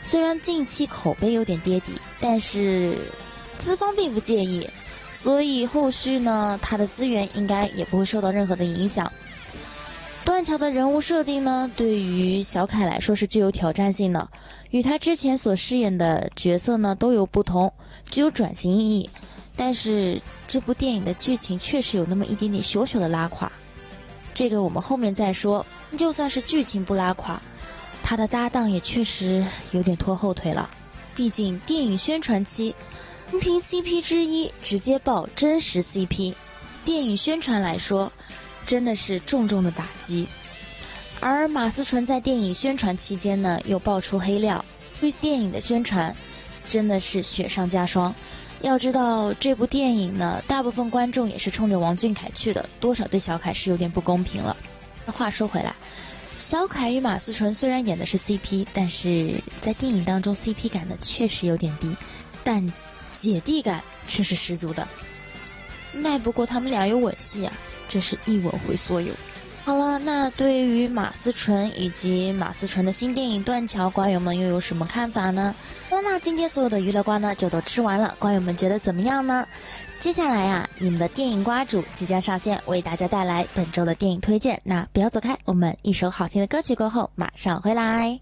虽然近期口碑有点跌底，但是资方并不介意，所以后续呢，他的资源应该也不会受到任何的影响。断桥的人物设定呢，对于小凯来说是具有挑战性的，与他之前所饰演的角色呢都有不同，具有转型意义。但是这部电影的剧情确实有那么一点点小小的拉垮，这个我们后面再说。就算是剧情不拉垮。他的搭档也确实有点拖后腿了，毕竟电影宣传期，凭 CP 之一直接爆真实 CP，电影宣传来说真的是重重的打击。而马思纯在电影宣传期间呢，又爆出黑料，对电影的宣传真的是雪上加霜。要知道这部电影呢，大部分观众也是冲着王俊凯去的，多少对小凯是有点不公平了。话说回来。小凯与马思纯虽然演的是 CP，但是在电影当中 CP 感呢确实有点低，但姐弟感却是十足的。奈不过他们俩有吻戏啊，真是一吻回所有。好了，那对于马思纯以及马思纯的新电影《断桥》，瓜友们又有什么看法呢？那那今天所有的娱乐瓜呢就都吃完了，瓜友们觉得怎么样呢？接下来呀，你们的电影瓜主即将上线，为大家带来本周的电影推荐。那不要走开，我们一首好听的歌曲过后马上回来。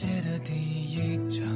界的第一场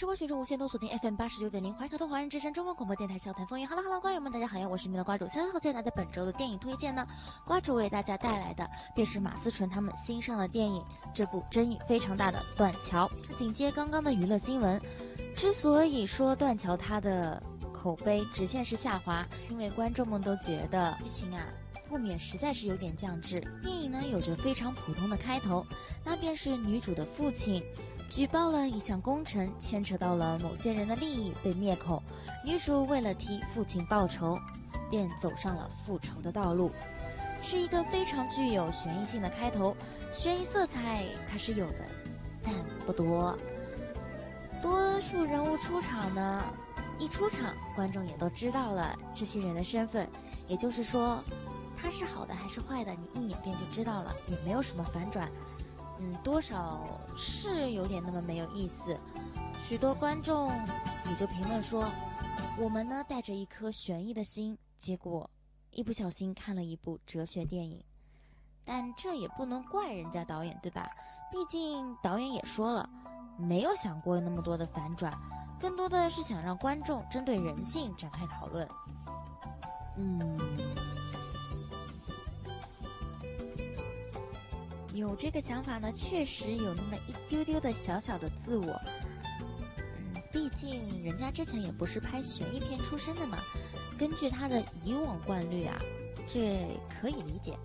吃播群众无限多锁定 FM 八十九点零怀卡托华人之声中文广播电台笑谈风云。Hello Hello，瓜友们，大家好呀，我是你们的瓜主。三号接下来的本周的电影推荐呢，瓜主为大家带来的便是马思纯他们新上的电影，这部争议非常大的《断桥》。紧接刚刚的娱乐新闻，之所以说《断桥》它的口碑直线是下滑，因为观众们都觉得剧情啊。后面实在是有点降智。电影呢有着非常普通的开头，那便是女主的父亲。举报了一项工程，牵扯到了某些人的利益被灭口。女主为了替父亲报仇，便走上了复仇的道路。是一个非常具有悬疑性的开头，悬疑色彩它是有的，但不多。多数人物出场呢，一出场观众也都知道了这些人的身份，也就是说，他是好的还是坏的，你一眼便就知道了，也没有什么反转。嗯，多少是有点那么没有意思。许多观众也就评论说，我们呢带着一颗悬疑的心，结果一不小心看了一部哲学电影。但这也不能怪人家导演，对吧？毕竟导演也说了，没有想过那么多的反转，更多的是想让观众针对人性展开讨论。嗯。有这个想法呢，确实有那么一丢丢的小小的自我。嗯，毕竟人家之前也不是拍悬疑片出身的嘛。根据他的以往惯例啊，这可以理解。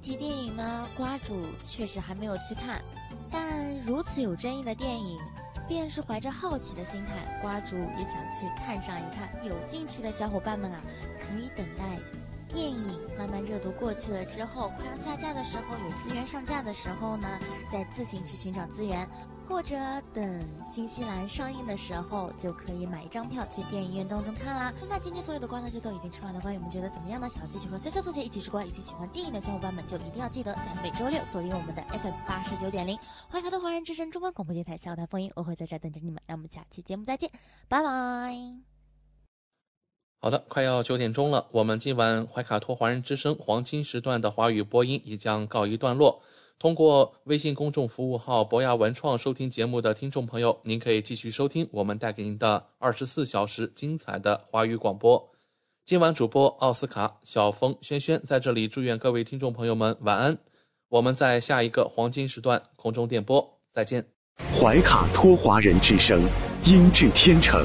这电影呢，瓜主确实还没有去看，但如此有争议的电影，便是怀着好奇的心态，瓜主也想去看上一看。有兴趣的小伙伴们啊，可以等待。电影慢慢热度过去了之后，快要下架的时候，有资源上架的时候呢，再自行去寻找资源，或者等新西兰上映的时候，就可以买一张票去电影院当中看啦。那今天所有的瓜呢就都已经吃完了，关于我们觉得怎么样呢？想要继续和潇潇同学一起吃瓜，以及喜欢电影的小伙伴们，就一定要记得在每周六锁定我们的 FM 八十九点零怀卡的华人之声中文广播电台笑谈风云，我会在这等着你们。那我们下期节目再见，拜拜。好的，快要九点钟了，我们今晚怀卡托华人之声黄金时段的华语播音也将告一段落。通过微信公众服务号博雅文创收听节目的听众朋友，您可以继续收听我们带给您的二十四小时精彩的华语广播。今晚主播奥斯卡、小峰、轩轩在这里祝愿各位听众朋友们晚安。我们在下一个黄金时段空中电波再见。怀卡托华人之声，音质天成。